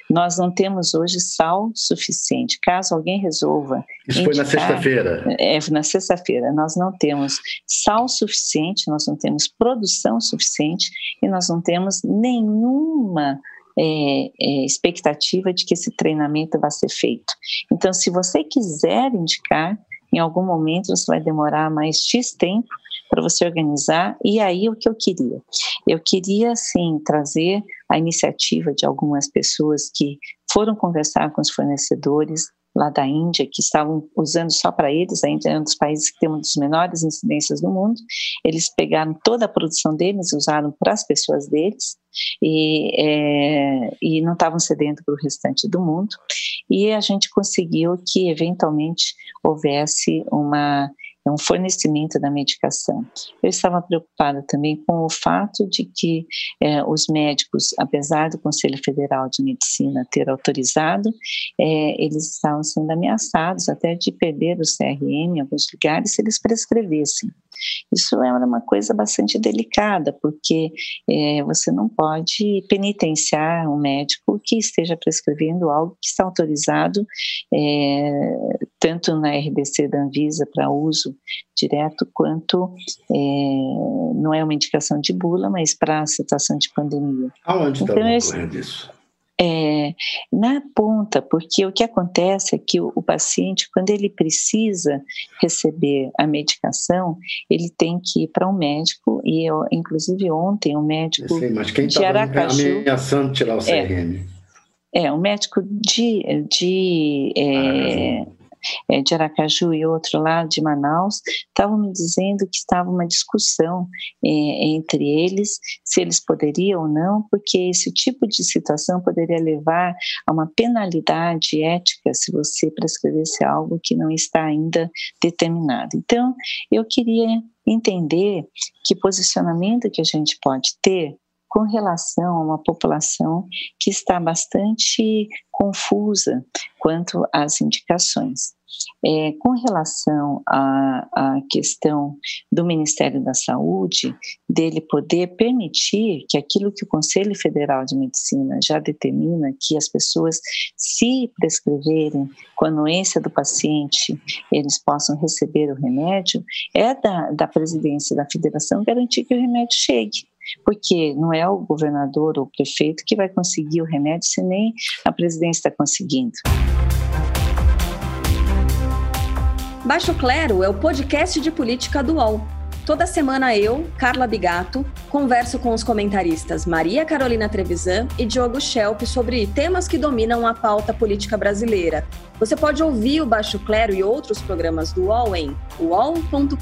Nós não temos hoje sal suficiente. Caso alguém resolva. Isso indicar, foi na sexta-feira? É, na sexta-feira. Nós não temos sal suficiente, nós não temos produção suficiente e nós não temos nenhuma. É, é, expectativa de que esse treinamento vá ser feito. Então, se você quiser indicar, em algum momento você vai demorar mais X tempo para você organizar. E aí o que eu queria? Eu queria, sim, trazer a iniciativa de algumas pessoas que foram conversar com os fornecedores lá da Índia, que estavam usando só para eles, a Índia é um dos países que tem uma das menores incidências do mundo, eles pegaram toda a produção deles usaram para as pessoas deles, e, é, e não estavam cedendo para o restante do mundo, e a gente conseguiu que eventualmente houvesse uma um fornecimento da medicação. Eu estava preocupada também com o fato de que eh, os médicos, apesar do Conselho Federal de Medicina ter autorizado, eh, eles estavam sendo ameaçados até de perder o CRM em alguns lugares se eles prescrevessem. Isso é uma coisa bastante delicada, porque é, você não pode penitenciar um médico que esteja prescrevendo algo que está autorizado é, tanto na RDC da Anvisa para uso direto, quanto é, não é uma indicação de bula, mas para a situação de pandemia. Aonde está então, ocorrendo isso? É, na ponta, porque o que acontece é que o, o, paciente, quando ele precisa receber a medicação, ele tem que ir para um médico, e eu, inclusive ontem, um médico Sim, mas quem de Aracaju... ameaçando tirar o CRM? É, é um médico de... de é, ah, é, de Aracaju e outro lá de Manaus, estavam me dizendo que estava uma discussão é, entre eles se eles poderiam ou não, porque esse tipo de situação poderia levar a uma penalidade ética se você prescrevesse algo que não está ainda determinado. Então, eu queria entender que posicionamento que a gente pode ter com relação a uma população que está bastante confusa quanto às indicações. É, com relação à, à, questão do Ministério da Saúde, dele poder permitir que aquilo que o Conselho Federal de Medicina já determina, que as pessoas, se prescreverem com a anuência do paciente, eles possam receber o remédio, é da, da presidência da federação garantir que o remédio chegue porque não é o governador ou o prefeito que vai conseguir o remédio se nem a presidência está conseguindo. Baixo Clero é o podcast de política do UOL. Toda semana eu, Carla Bigato, converso com os comentaristas Maria Carolina Trevisan e Diogo Schelp sobre temas que dominam a pauta política brasileira. Você pode ouvir o Baixo Clero e outros programas do UOL em uol.com.br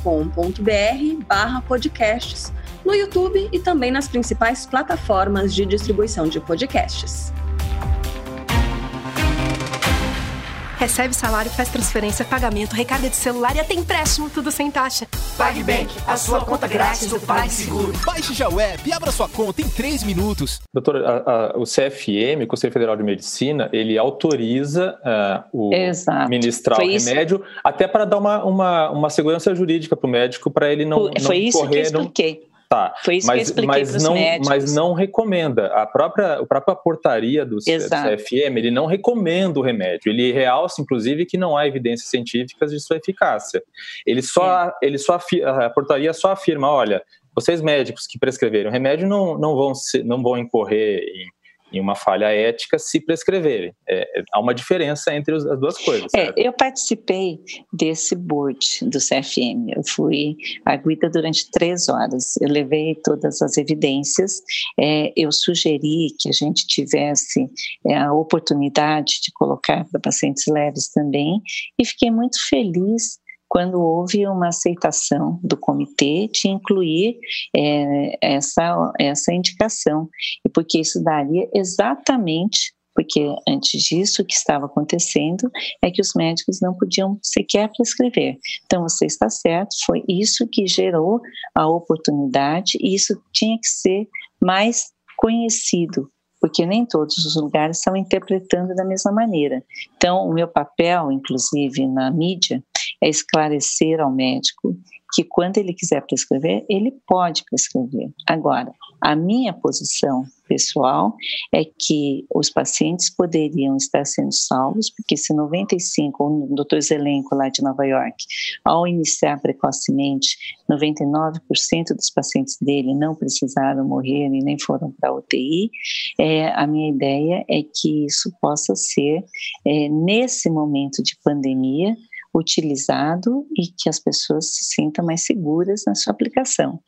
barra podcasts, no YouTube e também nas principais plataformas de distribuição de podcasts. Recebe salário, faz transferência, pagamento, recarga de celular e até empréstimo, tudo sem taxa. PagBank, a sua conta grátis do PagSeguro. Baixe já o app e abra sua conta em 3 minutos. Doutor, a, a, o CFM, o Conselho Federal de Medicina, ele autoriza uh, o Exato. ministrar Foi o isso. remédio até para dar uma, uma, uma segurança jurídica para o médico, para ele não, não Foi isso que eu correr... Não... Tá, Foi isso que eu mas, expliquei mas médicos. mas não recomenda. A própria, a própria portaria do. CFM, ele não recomenda o remédio. Ele realça, inclusive, que não há evidências científicas de sua eficácia. Ele só, ele só a portaria só afirma, olha, vocês médicos que prescreverem o remédio não, não, vão, se- não vão incorrer em, em uma falha ética se prescreverem. É, é, há uma diferença entre as duas coisas. É, eu participei desse board do CFM. Eu fui arguida durante três horas. Eu levei todas as evidências. É, eu sugeri que a gente tivesse é, a oportunidade de colocar para pacientes leves também. E fiquei muito feliz quando houve uma aceitação do comitê de incluir é, essa, essa indicação. E porque isso daria exatamente porque antes disso o que estava acontecendo é que os médicos não podiam sequer prescrever. Então você está certo, foi isso que gerou a oportunidade e isso tinha que ser mais conhecido, porque nem todos os lugares estão interpretando da mesma maneira. Então o meu papel, inclusive na mídia, é esclarecer ao médico que quando ele quiser prescrever, ele pode prescrever. Agora, a minha posição pessoal é que os pacientes poderiam estar sendo salvos, porque se 95, o Dr. Zelenko lá de Nova York, ao iniciar precocemente, 99% dos pacientes dele não precisaram morrer e nem foram para a UTI, é, a minha ideia é que isso possa ser, é, nesse momento de pandemia, utilizado e que as pessoas se sintam mais seguras na sua aplicação.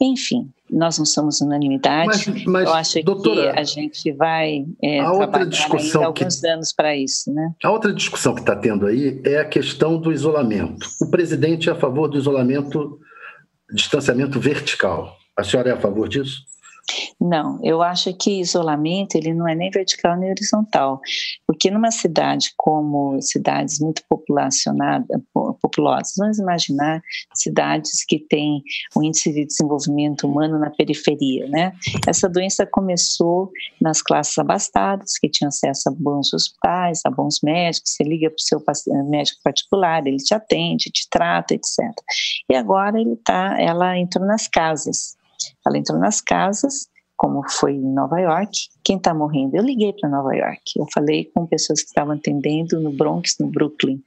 Enfim, nós não somos unanimidade. Mas, mas, Eu acho doutora, que a gente vai é, a outra discussão alguns que- anos para isso, né? A outra discussão que está tendo aí é a questão do isolamento. O presidente é a favor do isolamento, distanciamento vertical. A senhora é a favor disso? Não, eu acho que isolamento ele não é nem vertical nem horizontal, porque numa cidade como cidades muito populacionadas, po- populosas, vamos imaginar cidades que têm um índice de desenvolvimento humano na periferia, né? Essa doença começou nas classes abastadas, que tinham acesso a bons hospitais, a bons médicos, você liga para o seu paci- médico particular, ele te atende, te trata, etc. E agora ele tá, ela entrou nas casas. Ela entrou nas casas, como foi em Nova York. Quem está morrendo? Eu liguei para Nova York. Eu falei com pessoas que estavam atendendo no Bronx, no Brooklyn.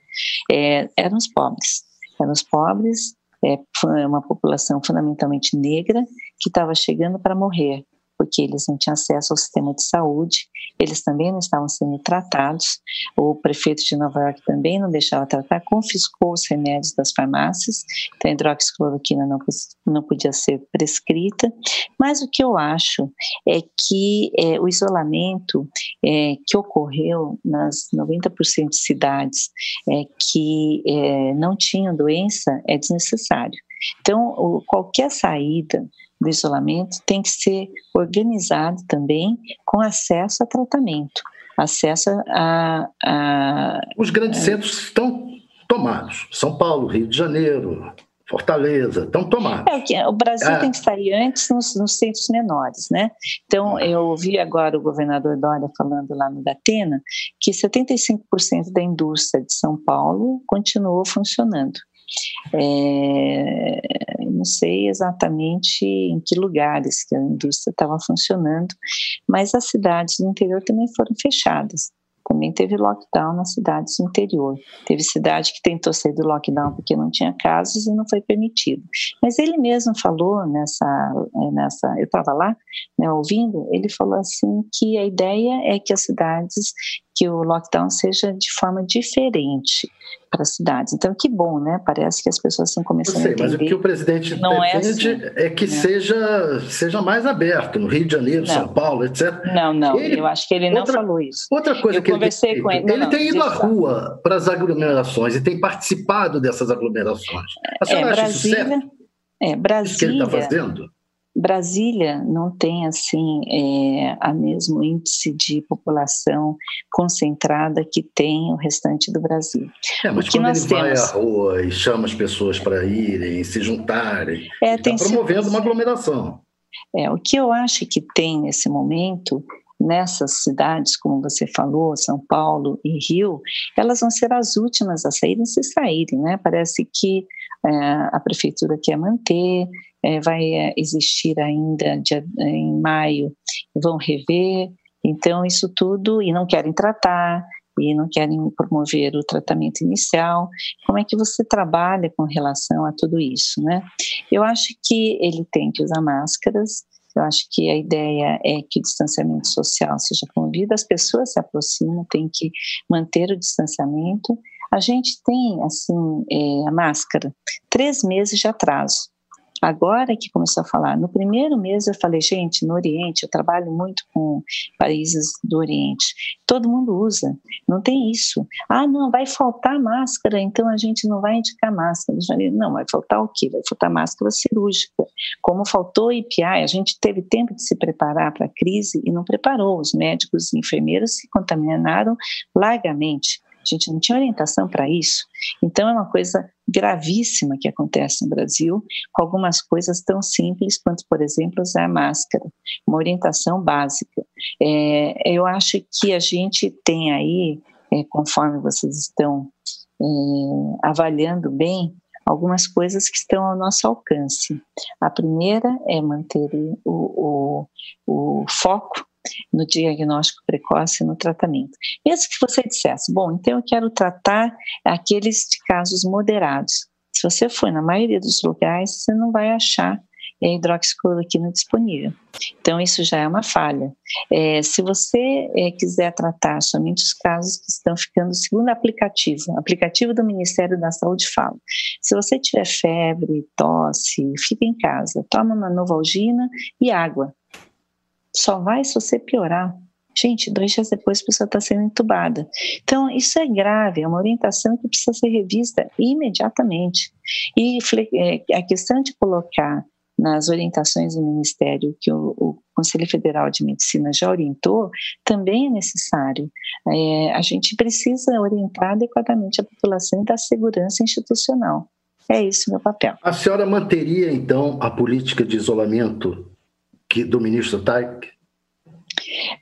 É, eram os pobres. Eram os pobres, é, uma população fundamentalmente negra que estava chegando para morrer, porque eles não tinham acesso ao sistema de saúde, eles também não estavam sendo tratados. O prefeito de Nova York também não deixava tratar, confiscou os remédios das farmácias, então a hidroxicloroquina não, não podia ser prescrita. Mas o que eu acho é que é, o isolamento é, que ocorreu nas 90% de cidades é, que é, não tinham doença é desnecessário. Então, qualquer saída do isolamento tem que ser organizado também com acesso a tratamento, acesso a, a Os grandes centros estão tomados. São Paulo, Rio de Janeiro, Fortaleza. Então, tomar. É, o Brasil ah. tem que sair antes nos, nos, centros menores, né? Então, eu ouvi agora o governador Dória falando lá no Datena que 75% da indústria de São Paulo continuou funcionando. É, não sei exatamente em que lugares que a indústria estava funcionando, mas as cidades do interior também foram fechadas. Também teve lockdown nas cidades do interior. Teve cidade que tentou sair do lockdown porque não tinha casos e não foi permitido. Mas ele mesmo falou nessa, eh, nessa eu estava lá, né, ouvindo, ele falou assim que a ideia é que as cidades que o lockdown seja de forma diferente para as cidades. Então, que bom, né? Parece que as pessoas estão começando sei, a entender. Mas o que o presidente não é defende é, assim, é que né? seja, seja mais aberto, no Rio de Janeiro, não. São Paulo, etc. Não, não, ele, eu acho que ele não outra, falou isso. Outra coisa eu que conversei ele, com ele. Não, ele não, tem ido à rua para as aglomerações e tem participado dessas aglomerações. Senhora é, acha Brasília, isso certo? É, Brasília, isso que ele está fazendo? Brasília não tem assim é, a mesmo índice de população concentrada que tem o restante do Brasil. É, mas quando ele vai à rua e chama as pessoas para irem, se juntarem, é, está promovendo uma aglomeração. É, o que eu acho que tem nesse momento nessas cidades, como você falou, São Paulo e Rio, elas vão ser as últimas a saírem se saírem, né? Parece que a prefeitura quer manter, é, vai é, existir ainda em maio, vão rever, então isso tudo, e não querem tratar, e não querem promover o tratamento inicial. Como é que você trabalha com relação a tudo isso, né? Eu acho que ele tem que usar máscaras, eu acho que a ideia é que o distanciamento social seja promovido, as pessoas se aproximam, tem que manter o distanciamento. A gente tem, assim, é, a máscara, três meses de atraso. Agora que começou a falar, no primeiro mês eu falei, gente, no Oriente, eu trabalho muito com países do Oriente, todo mundo usa, não tem isso. Ah, não, vai faltar máscara, então a gente não vai indicar máscara. Falei, não, vai faltar o quê? Vai faltar máscara cirúrgica. Como faltou IPI, a gente teve tempo de se preparar para a crise e não preparou. Os médicos e enfermeiros se contaminaram largamente. Gente não tinha orientação para isso. Então, é uma coisa gravíssima que acontece no Brasil, com algumas coisas tão simples quanto, por exemplo, usar máscara, uma orientação básica. É, eu acho que a gente tem aí, é, conforme vocês estão é, avaliando bem, algumas coisas que estão ao nosso alcance. A primeira é manter o, o, o foco no diagnóstico precoce e no tratamento. Mesmo que você dissesse, bom, então eu quero tratar aqueles de casos moderados. Se você for na maioria dos lugares, você não vai achar é, hidroxicloroquina disponível. Então, isso já é uma falha. É, se você é, quiser tratar somente os casos que estão ficando segundo aplicativo, aplicativo do Ministério da Saúde fala, se você tiver febre, tosse, fica em casa, toma uma novalgina e água só vai se você piorar. Gente, dois dias depois a pessoa está sendo entubada. Então, isso é grave, é uma orientação que precisa ser revista imediatamente. E é, a questão de colocar nas orientações do Ministério que o, o, Conselho Federal de Medicina já orientou, também é necessário. É, a gente precisa orientar adequadamente a população da segurança institucional. É isso meu papel. A senhora manteria, então, a política de isolamento que, do ministro Taik?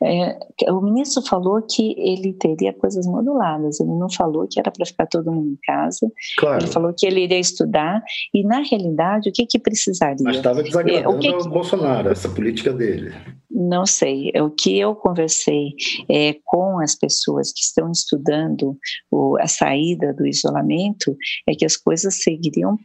É, o ministro falou que ele teria coisas moduladas, ele não falou que era para ficar todo mundo em casa, claro. ele falou que ele iria estudar, e na realidade, o que, que precisaria? Mas estava desagradando é, o que que... Bolsonaro, essa política dele. Não sei. O que eu conversei é, com as pessoas que estão estudando o, a saída do isolamento é que as coisas seguiriam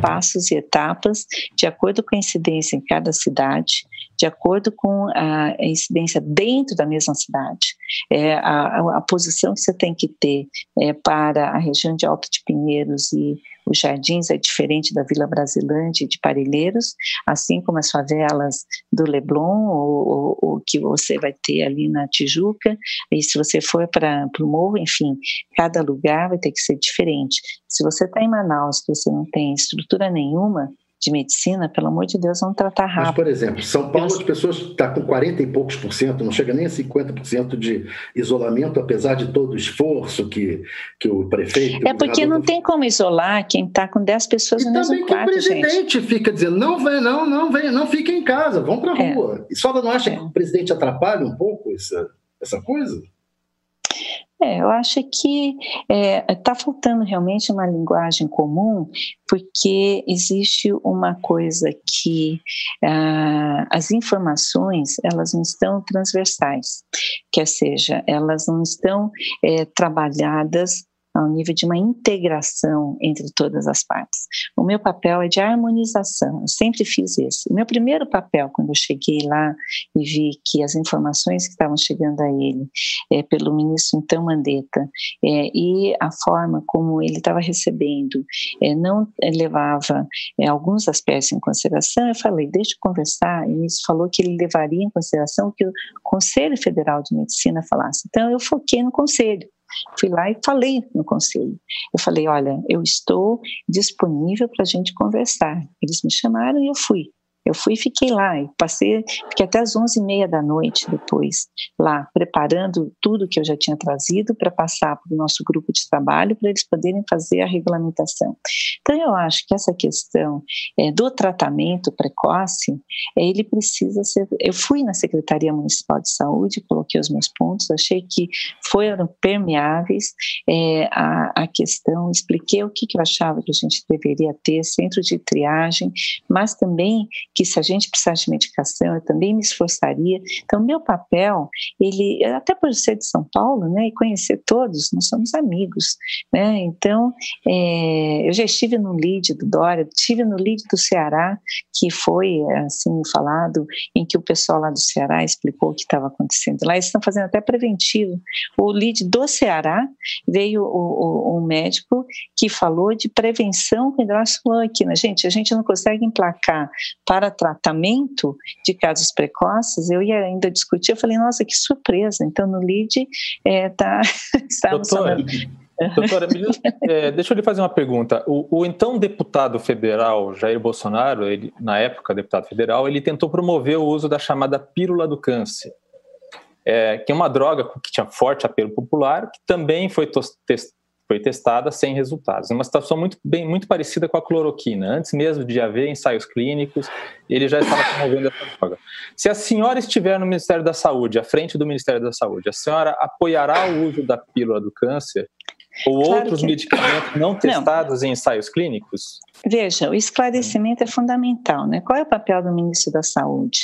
passos e etapas de acordo com a incidência em cada cidade, de acordo com a incidência dentro da mesma cidade, é, a, a, posição que você tem que ter é, para a região de Alto de Pinheiros e os jardins é diferente da Vila Brasilante e de Parelheiros, assim como as favelas do Leblon, ou, ou, que você vai ter ali na Tijuca, e se você for para o morro, enfim, cada lugar vai ter que ser diferente. Se você está em Manaus, que você não tem estrutura nenhuma, de medicina, pelo amor de Deus, vamos tratar rápido. Mas, por exemplo, São Paulo, as pessoas estão tá com 40 e poucos por cento, não chega nem a 50% de isolamento, apesar de todo o esforço que, que o prefeito... É porque não tem como isolar quem está com 10 pessoas e no mesmo quarto, gente. também que o presidente gente. fica dizendo, não vem, não, não vem, não fiquem em casa, vão para a é. rua. E só não acha é. que o presidente atrapalha um pouco essa, essa coisa? É, eu acho que está é, tá faltando realmente uma linguagem comum, porque existe uma coisa que ah, as informações elas não estão transversais, quer seja, elas não estão é, trabalhadas ao nível de uma integração entre todas as partes. O meu papel é de harmonização, eu sempre fiz isso. O meu primeiro papel, quando eu cheguei lá e vi que as informações que estavam chegando a ele é, pelo ministro então Mandetta é, e a forma como ele estava recebendo é, não levava alguns aspectos em consideração, eu falei, deixa eu conversar, e o ministro falou que ele levaria em consideração que o Conselho Federal de Medicina falasse. Então eu foquei no Conselho. Fui lá e falei no conselho. Eu falei: olha, eu estou disponível para a gente conversar. Eles me chamaram e eu fui. Eu fui e fiquei lá, e passei, fiquei até as onze e meia da noite depois, lá, preparando tudo que eu já tinha trazido para passar para o nosso grupo de trabalho, para eles poderem fazer a regulamentação. Então, eu acho que essa questão é, do tratamento precoce, é, ele precisa ser. Eu fui na Secretaria Municipal de Saúde, coloquei os meus pontos, achei que foram permeáveis é, a, a questão, expliquei o que, que eu achava que a gente deveria ter, centro de triagem, mas também que se a gente precisasse de medicação, eu também me esforçaria. Então, meu papel, ele, até por ser de São Paulo, né, e conhecer todos, nós somos amigos, né, então, é, eu já estive no LID do Dória, estive no LID do Ceará, que foi, assim, falado, em que o pessoal lá do Ceará explicou o que estava acontecendo lá, eles estão fazendo até preventivo. O LID do Ceará veio o, o, um médico que falou de prevenção com hidroxicloroquina. Gente, a gente não consegue emplacar para para tratamento de casos precoces, eu ia ainda discutir, eu falei, nossa, que surpresa, então no LID é, tá, estamos Doutora, é, deixa eu lhe fazer uma pergunta. O, o, então deputado federal Jair Bolsonaro, ele, na época deputado federal, ele tentou promover o uso da chamada pílula do câncer, é, que é uma droga que tinha forte apelo popular, que também foi foi testada sem resultados. Uma situação muito, bem, muito parecida com a cloroquina. Antes mesmo de haver ensaios clínicos, ele já estava promovendo essa droga. Se a senhora estiver no Ministério da Saúde, à frente do Ministério da Saúde, a senhora apoiará o uso da pílula do câncer ou claro outros que... medicamentos não testados não. em ensaios clínicos? Veja, o esclarecimento é fundamental, né? Qual é o papel do ministro da Saúde?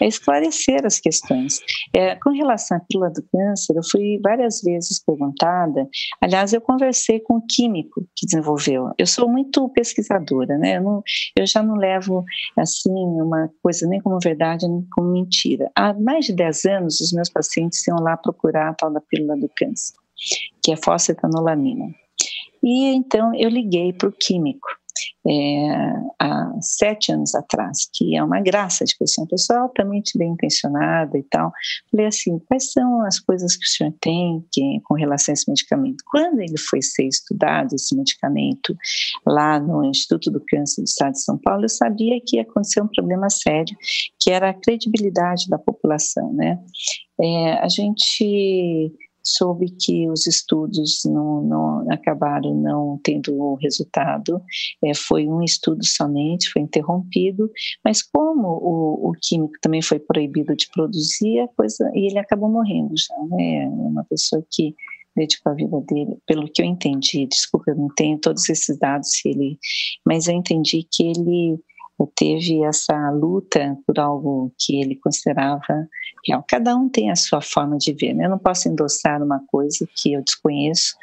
É esclarecer as questões. É, com relação à pílula do câncer, eu fui várias vezes perguntada. Aliás, eu conversei com o químico que desenvolveu. Eu sou muito pesquisadora, né? Eu, não, eu já não levo assim uma coisa nem como verdade nem como mentira. Há mais de 10 anos, os meus pacientes iam lá procurar a tal da pílula do câncer que é fosfetanolamina. E então eu liguei para o químico. É, há sete anos atrás, que é uma graça de pessoa, uma pessoa altamente bem intencionada e tal. Falei assim: quais são as coisas que o senhor tem que, com relação a esse medicamento? Quando ele foi ser estudado, esse medicamento, lá no Instituto do Câncer do Estado de São Paulo, eu sabia que ia acontecer um problema sério, que era a credibilidade da população, né? É, a gente soube que os estudos não, não acabaram não tendo resultado, é, foi um estudo somente, foi interrompido, mas como o, o, químico também foi proibido de produzir, a coisa, e ele acabou morrendo já, né? É uma pessoa que dedicou a vida dele, pelo que eu entendi, desculpa, eu não tenho todos esses dados, ele, mas eu entendi que ele teve essa luta por algo que ele considerava real. Cada um tem a sua forma de ver. Né? Eu não posso endossar uma coisa que eu desconheço.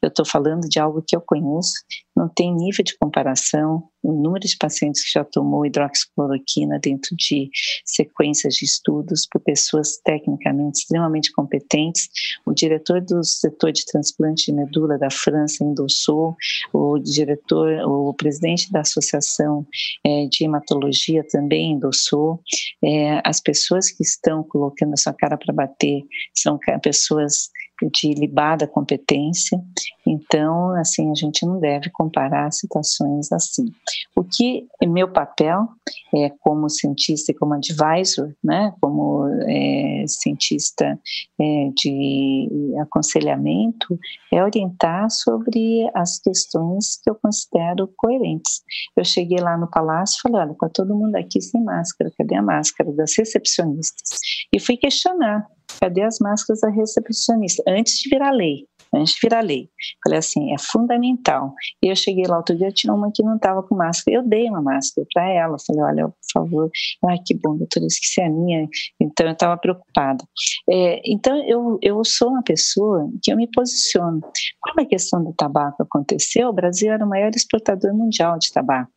Eu estou falando de algo que eu conheço não tem nível de comparação o número de pacientes que já tomou hidroxicloroquina dentro de sequências de estudos por pessoas tecnicamente extremamente competentes. O diretor do setor de transplante de medula da França endossou, o diretor, o presidente da Associação é, de Hematologia também endossou. É, as pessoas que estão colocando a sua cara para bater são pessoas de libada competência. Então, assim, a gente não deve comparar situações assim. O que é meu papel é como cientista e como advisor, né, como é, cientista é, de aconselhamento, é orientar sobre as questões que eu considero coerentes. Eu cheguei lá no palácio e falei, olha, está todo mundo aqui sem máscara, cadê a máscara das recepcionistas? E fui questionar Cadê as máscaras da recepcionista? Antes de virar lei. Antes de virar lei. Falei assim, é fundamental. E eu cheguei lá outro dia, tinha uma que não estava com máscara. Eu dei uma máscara para ela. Falei, olha, por favor. Ai, que bom, doutora, esqueci a minha. Então, eu estava preocupada. É, então, eu, eu sou uma pessoa que eu me posiciono. Quando a questão do tabaco aconteceu, o Brasil era o maior exportador mundial de tabaco.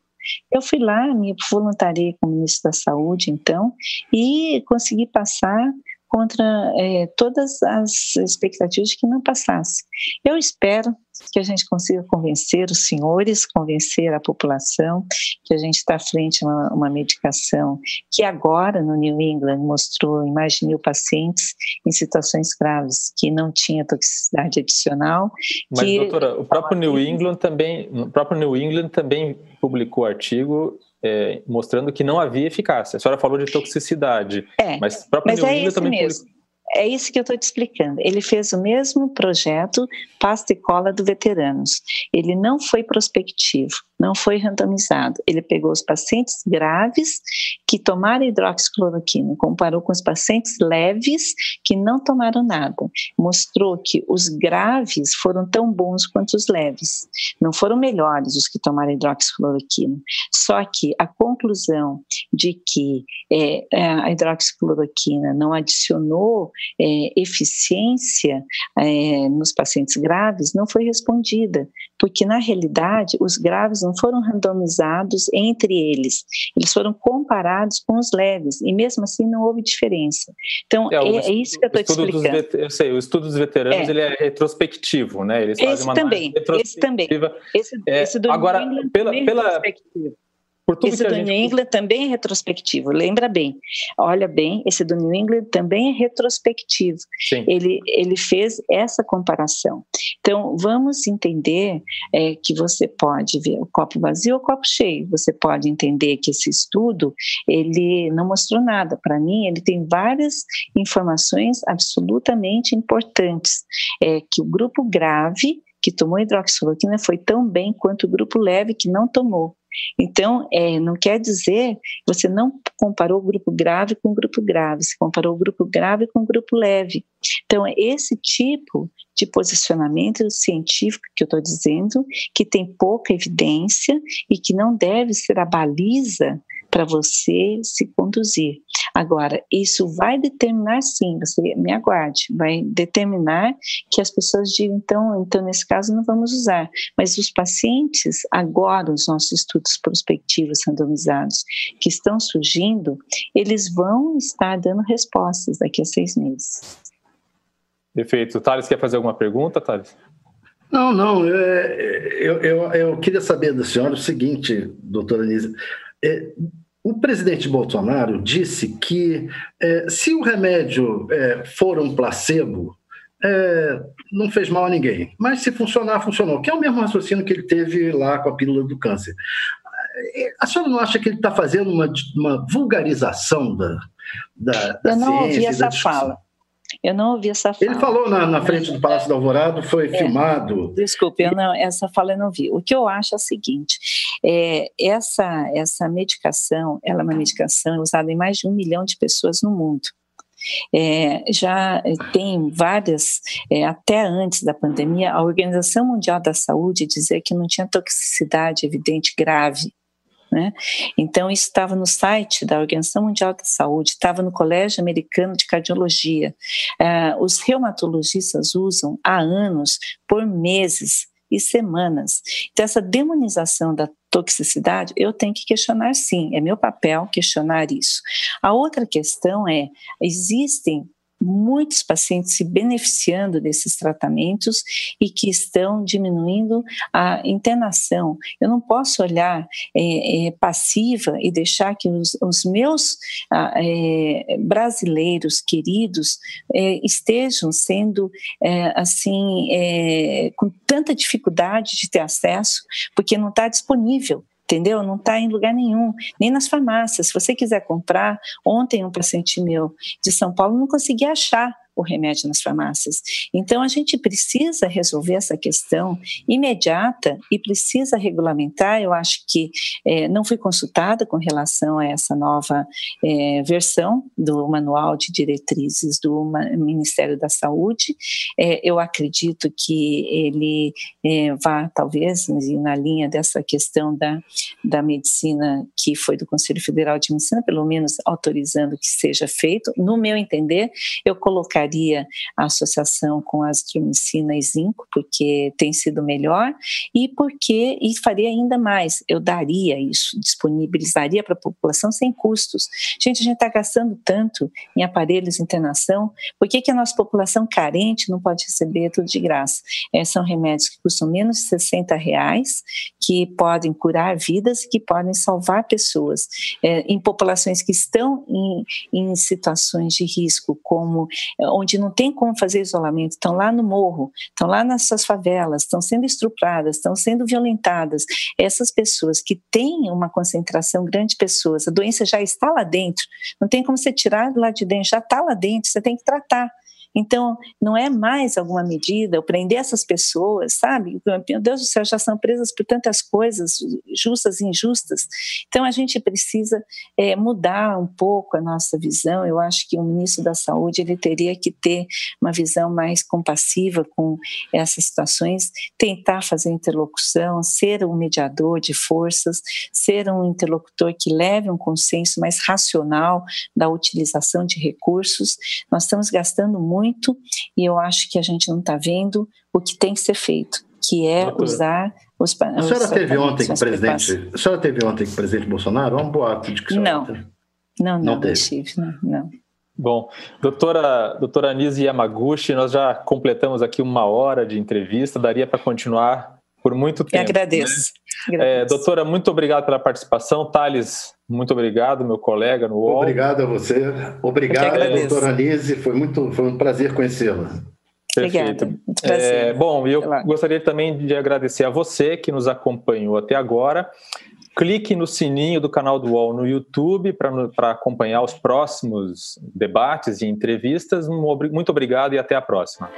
Eu fui lá, me voluntariei como ministro da Saúde, então, e consegui passar contra é, todas as expectativas de que não passasse. Eu espero que a gente consiga convencer os senhores, convencer a população que a gente está frente a uma, uma, medicação que agora no New England mostrou em mais de mil pacientes em situações graves que não tinha toxicidade adicional. Mas que, doutora, o próprio New England também, o próprio New England também publicou artigo é, mostrando que não havia eficácia. A senhora falou de toxicidade, é, mas próprio mas é também mesmo. É isso que eu estou te explicando. Ele fez o mesmo projeto pasta e cola do veteranos. Ele não foi prospectivo, não foi randomizado. Ele pegou os pacientes graves que tomaram hidroxicloroquina, comparou com os pacientes leves que não tomaram nada. Mostrou que os graves foram tão bons quanto os leves. Não foram melhores os que tomaram hidroxicloroquina. Só que a conclusão de que é, a hidroxicloroquina não adicionou é, eficiência é, nos pacientes graves não foi respondida, porque na realidade os graves não foram randomizados entre eles, eles foram comparados com os leves e mesmo assim não houve diferença. Então é, é, é isso que eu estou explicando. eu sei, o estudo dos veteranos é. ele é retrospectivo, né? Eles esse também, esse também, esse, esse do agora pela, pela esse do gente... New England também é retrospectivo, lembra bem. Olha bem, esse do New England também é retrospectivo. Sim. Ele, ele fez essa comparação. Então, vamos entender é, que você pode ver o copo vazio ou o copo cheio. Você pode entender que esse estudo, ele não mostrou nada. Para mim, ele tem várias informações absolutamente importantes. É, que o grupo grave que tomou hidroxicloroquina foi tão bem quanto o grupo leve que não tomou. Então, é, não quer dizer, você não comparou o grupo grave com o grupo grave, você comparou o grupo grave com o grupo leve. Então, é esse tipo de posicionamento científico que eu estou dizendo, que tem pouca evidência e que não deve ser a baliza para você se conduzir. Agora, isso vai determinar sim, você me aguarde, vai determinar que as pessoas digam, então, então nesse caso não vamos usar. Mas os pacientes, agora, os nossos estudos prospectivos randomizados que estão surgindo, eles vão estar dando respostas daqui a seis meses. Perfeito. Thales, quer fazer alguma pergunta, Thales? Não, não. É, eu, eu, eu, queria saber da senhora o seguinte, doutora Anísia. O presidente Bolsonaro disse que é, se o remédio é, for um placebo, é, não fez mal a ninguém. Mas se funcionar, funcionou. Que é o mesmo raciocínio que ele teve lá com a pílula do câncer. A senhora não acha que ele está fazendo uma, uma vulgarização da, da, da Eu não ciência, ouvi essa fala. Eu não ouvi essa fala. Ele falou na, na frente do Palácio do Alvorado, foi é, filmado. Desculpe, eu não, essa fala eu não vi. O que eu acho é o seguinte: é, essa, essa medicação, ela é uma medicação usada em mais de um milhão de pessoas no mundo. É, já tem várias, é, até antes da pandemia, a Organização Mundial da Saúde dizia que não tinha toxicidade evidente grave né? Então, isso estava no site da Organização Mundial da Saúde, estava no Colégio Americano de Cardiologia. Uh, os reumatologistas usam há anos, por meses e semanas. Então, essa demonização da toxicidade, eu tenho que questionar sim, é meu papel questionar isso. A outra questão é: existem muitos pacientes se beneficiando desses tratamentos e que estão diminuindo a internação. Eu não posso olhar é, é, passiva e deixar que os, os meus é, brasileiros queridos estejam sendo assim com tanta dificuldade de ter acesso porque não está disponível entendeu? Não está em lugar nenhum, nem nas farmácias. Se você quiser comprar, ontem um paciente meu de São Paulo não conseguia achar o remédio nas farmácias. Então, a gente precisa resolver essa questão imediata e precisa regulamentar. Eu acho que é, não fui consultada com relação a essa nova é, versão do Manual de Diretrizes do Ministério da Saúde. É, eu acredito que ele é, vá, talvez, na linha dessa questão da, da medicina que foi do Conselho Federal de Medicina, pelo menos autorizando que seja feito. No meu entender, eu colocaria colocaria a associação com azitromicina e zinco, porque tem sido melhor, e porque, e faria ainda mais, eu daria isso, disponibilizaria para a população sem custos. Gente, a gente está gastando tanto em aparelhos de internação, por que, que a nossa população carente não pode receber tudo de graça? É, são remédios que custam menos de 60 reais, que podem curar vidas e que podem salvar pessoas. É, em populações que estão em, em situações de risco, como onde não tem como fazer isolamento, estão lá no morro, estão lá nessas favelas, estão sendo estupradas, estão sendo violentadas. Essas pessoas que têm uma concentração grande de pessoas, a doença já está lá dentro, não tem como você tirar lá de dentro, já está lá dentro, você tem que tratar. Então, não é mais alguma medida, prender essas pessoas, sabe? Meu Deus do céu, já são presas por tantas coisas, justas e injustas. Então, a gente precisa é, mudar um pouco a nossa visão. Eu acho que o ministro da Saúde ele teria que ter uma visão mais compassiva com essas situações, tentar fazer interlocução, ser um mediador de forças, ser um interlocutor que leve um consenso mais racional da utilização de recursos. Nós estamos gastando muito muito e eu acho que a gente não está vendo o que tem que ser feito, que é Doutora, usar os A senhora teve ontem com o presidente. A senhora teve ontem com o presidente Bolsonaro? É um boato de que não. Não, não, não, não tive, não, não. Bom, doutora, doutora Anise Yamaguchi, nós já completamos aqui uma hora de entrevista, daria para continuar por muito tempo. Eu agradeço. Né? agradeço. É, doutora, muito obrigado pela participação. Thales, muito obrigado, meu colega no UOL. Obrigado a você. Obrigado, doutora Anise. Foi, muito, foi um prazer conhecê-la. Perfeito. Obrigada. É, bom, eu gostaria também de agradecer a você que nos acompanhou até agora. Clique no sininho do canal do UOL no YouTube para acompanhar os próximos debates e entrevistas. Muito obrigado e até a próxima.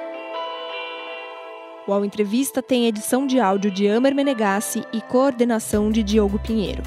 O UOL Entrevista tem edição de áudio de Amer Menegassi e coordenação de Diogo Pinheiro.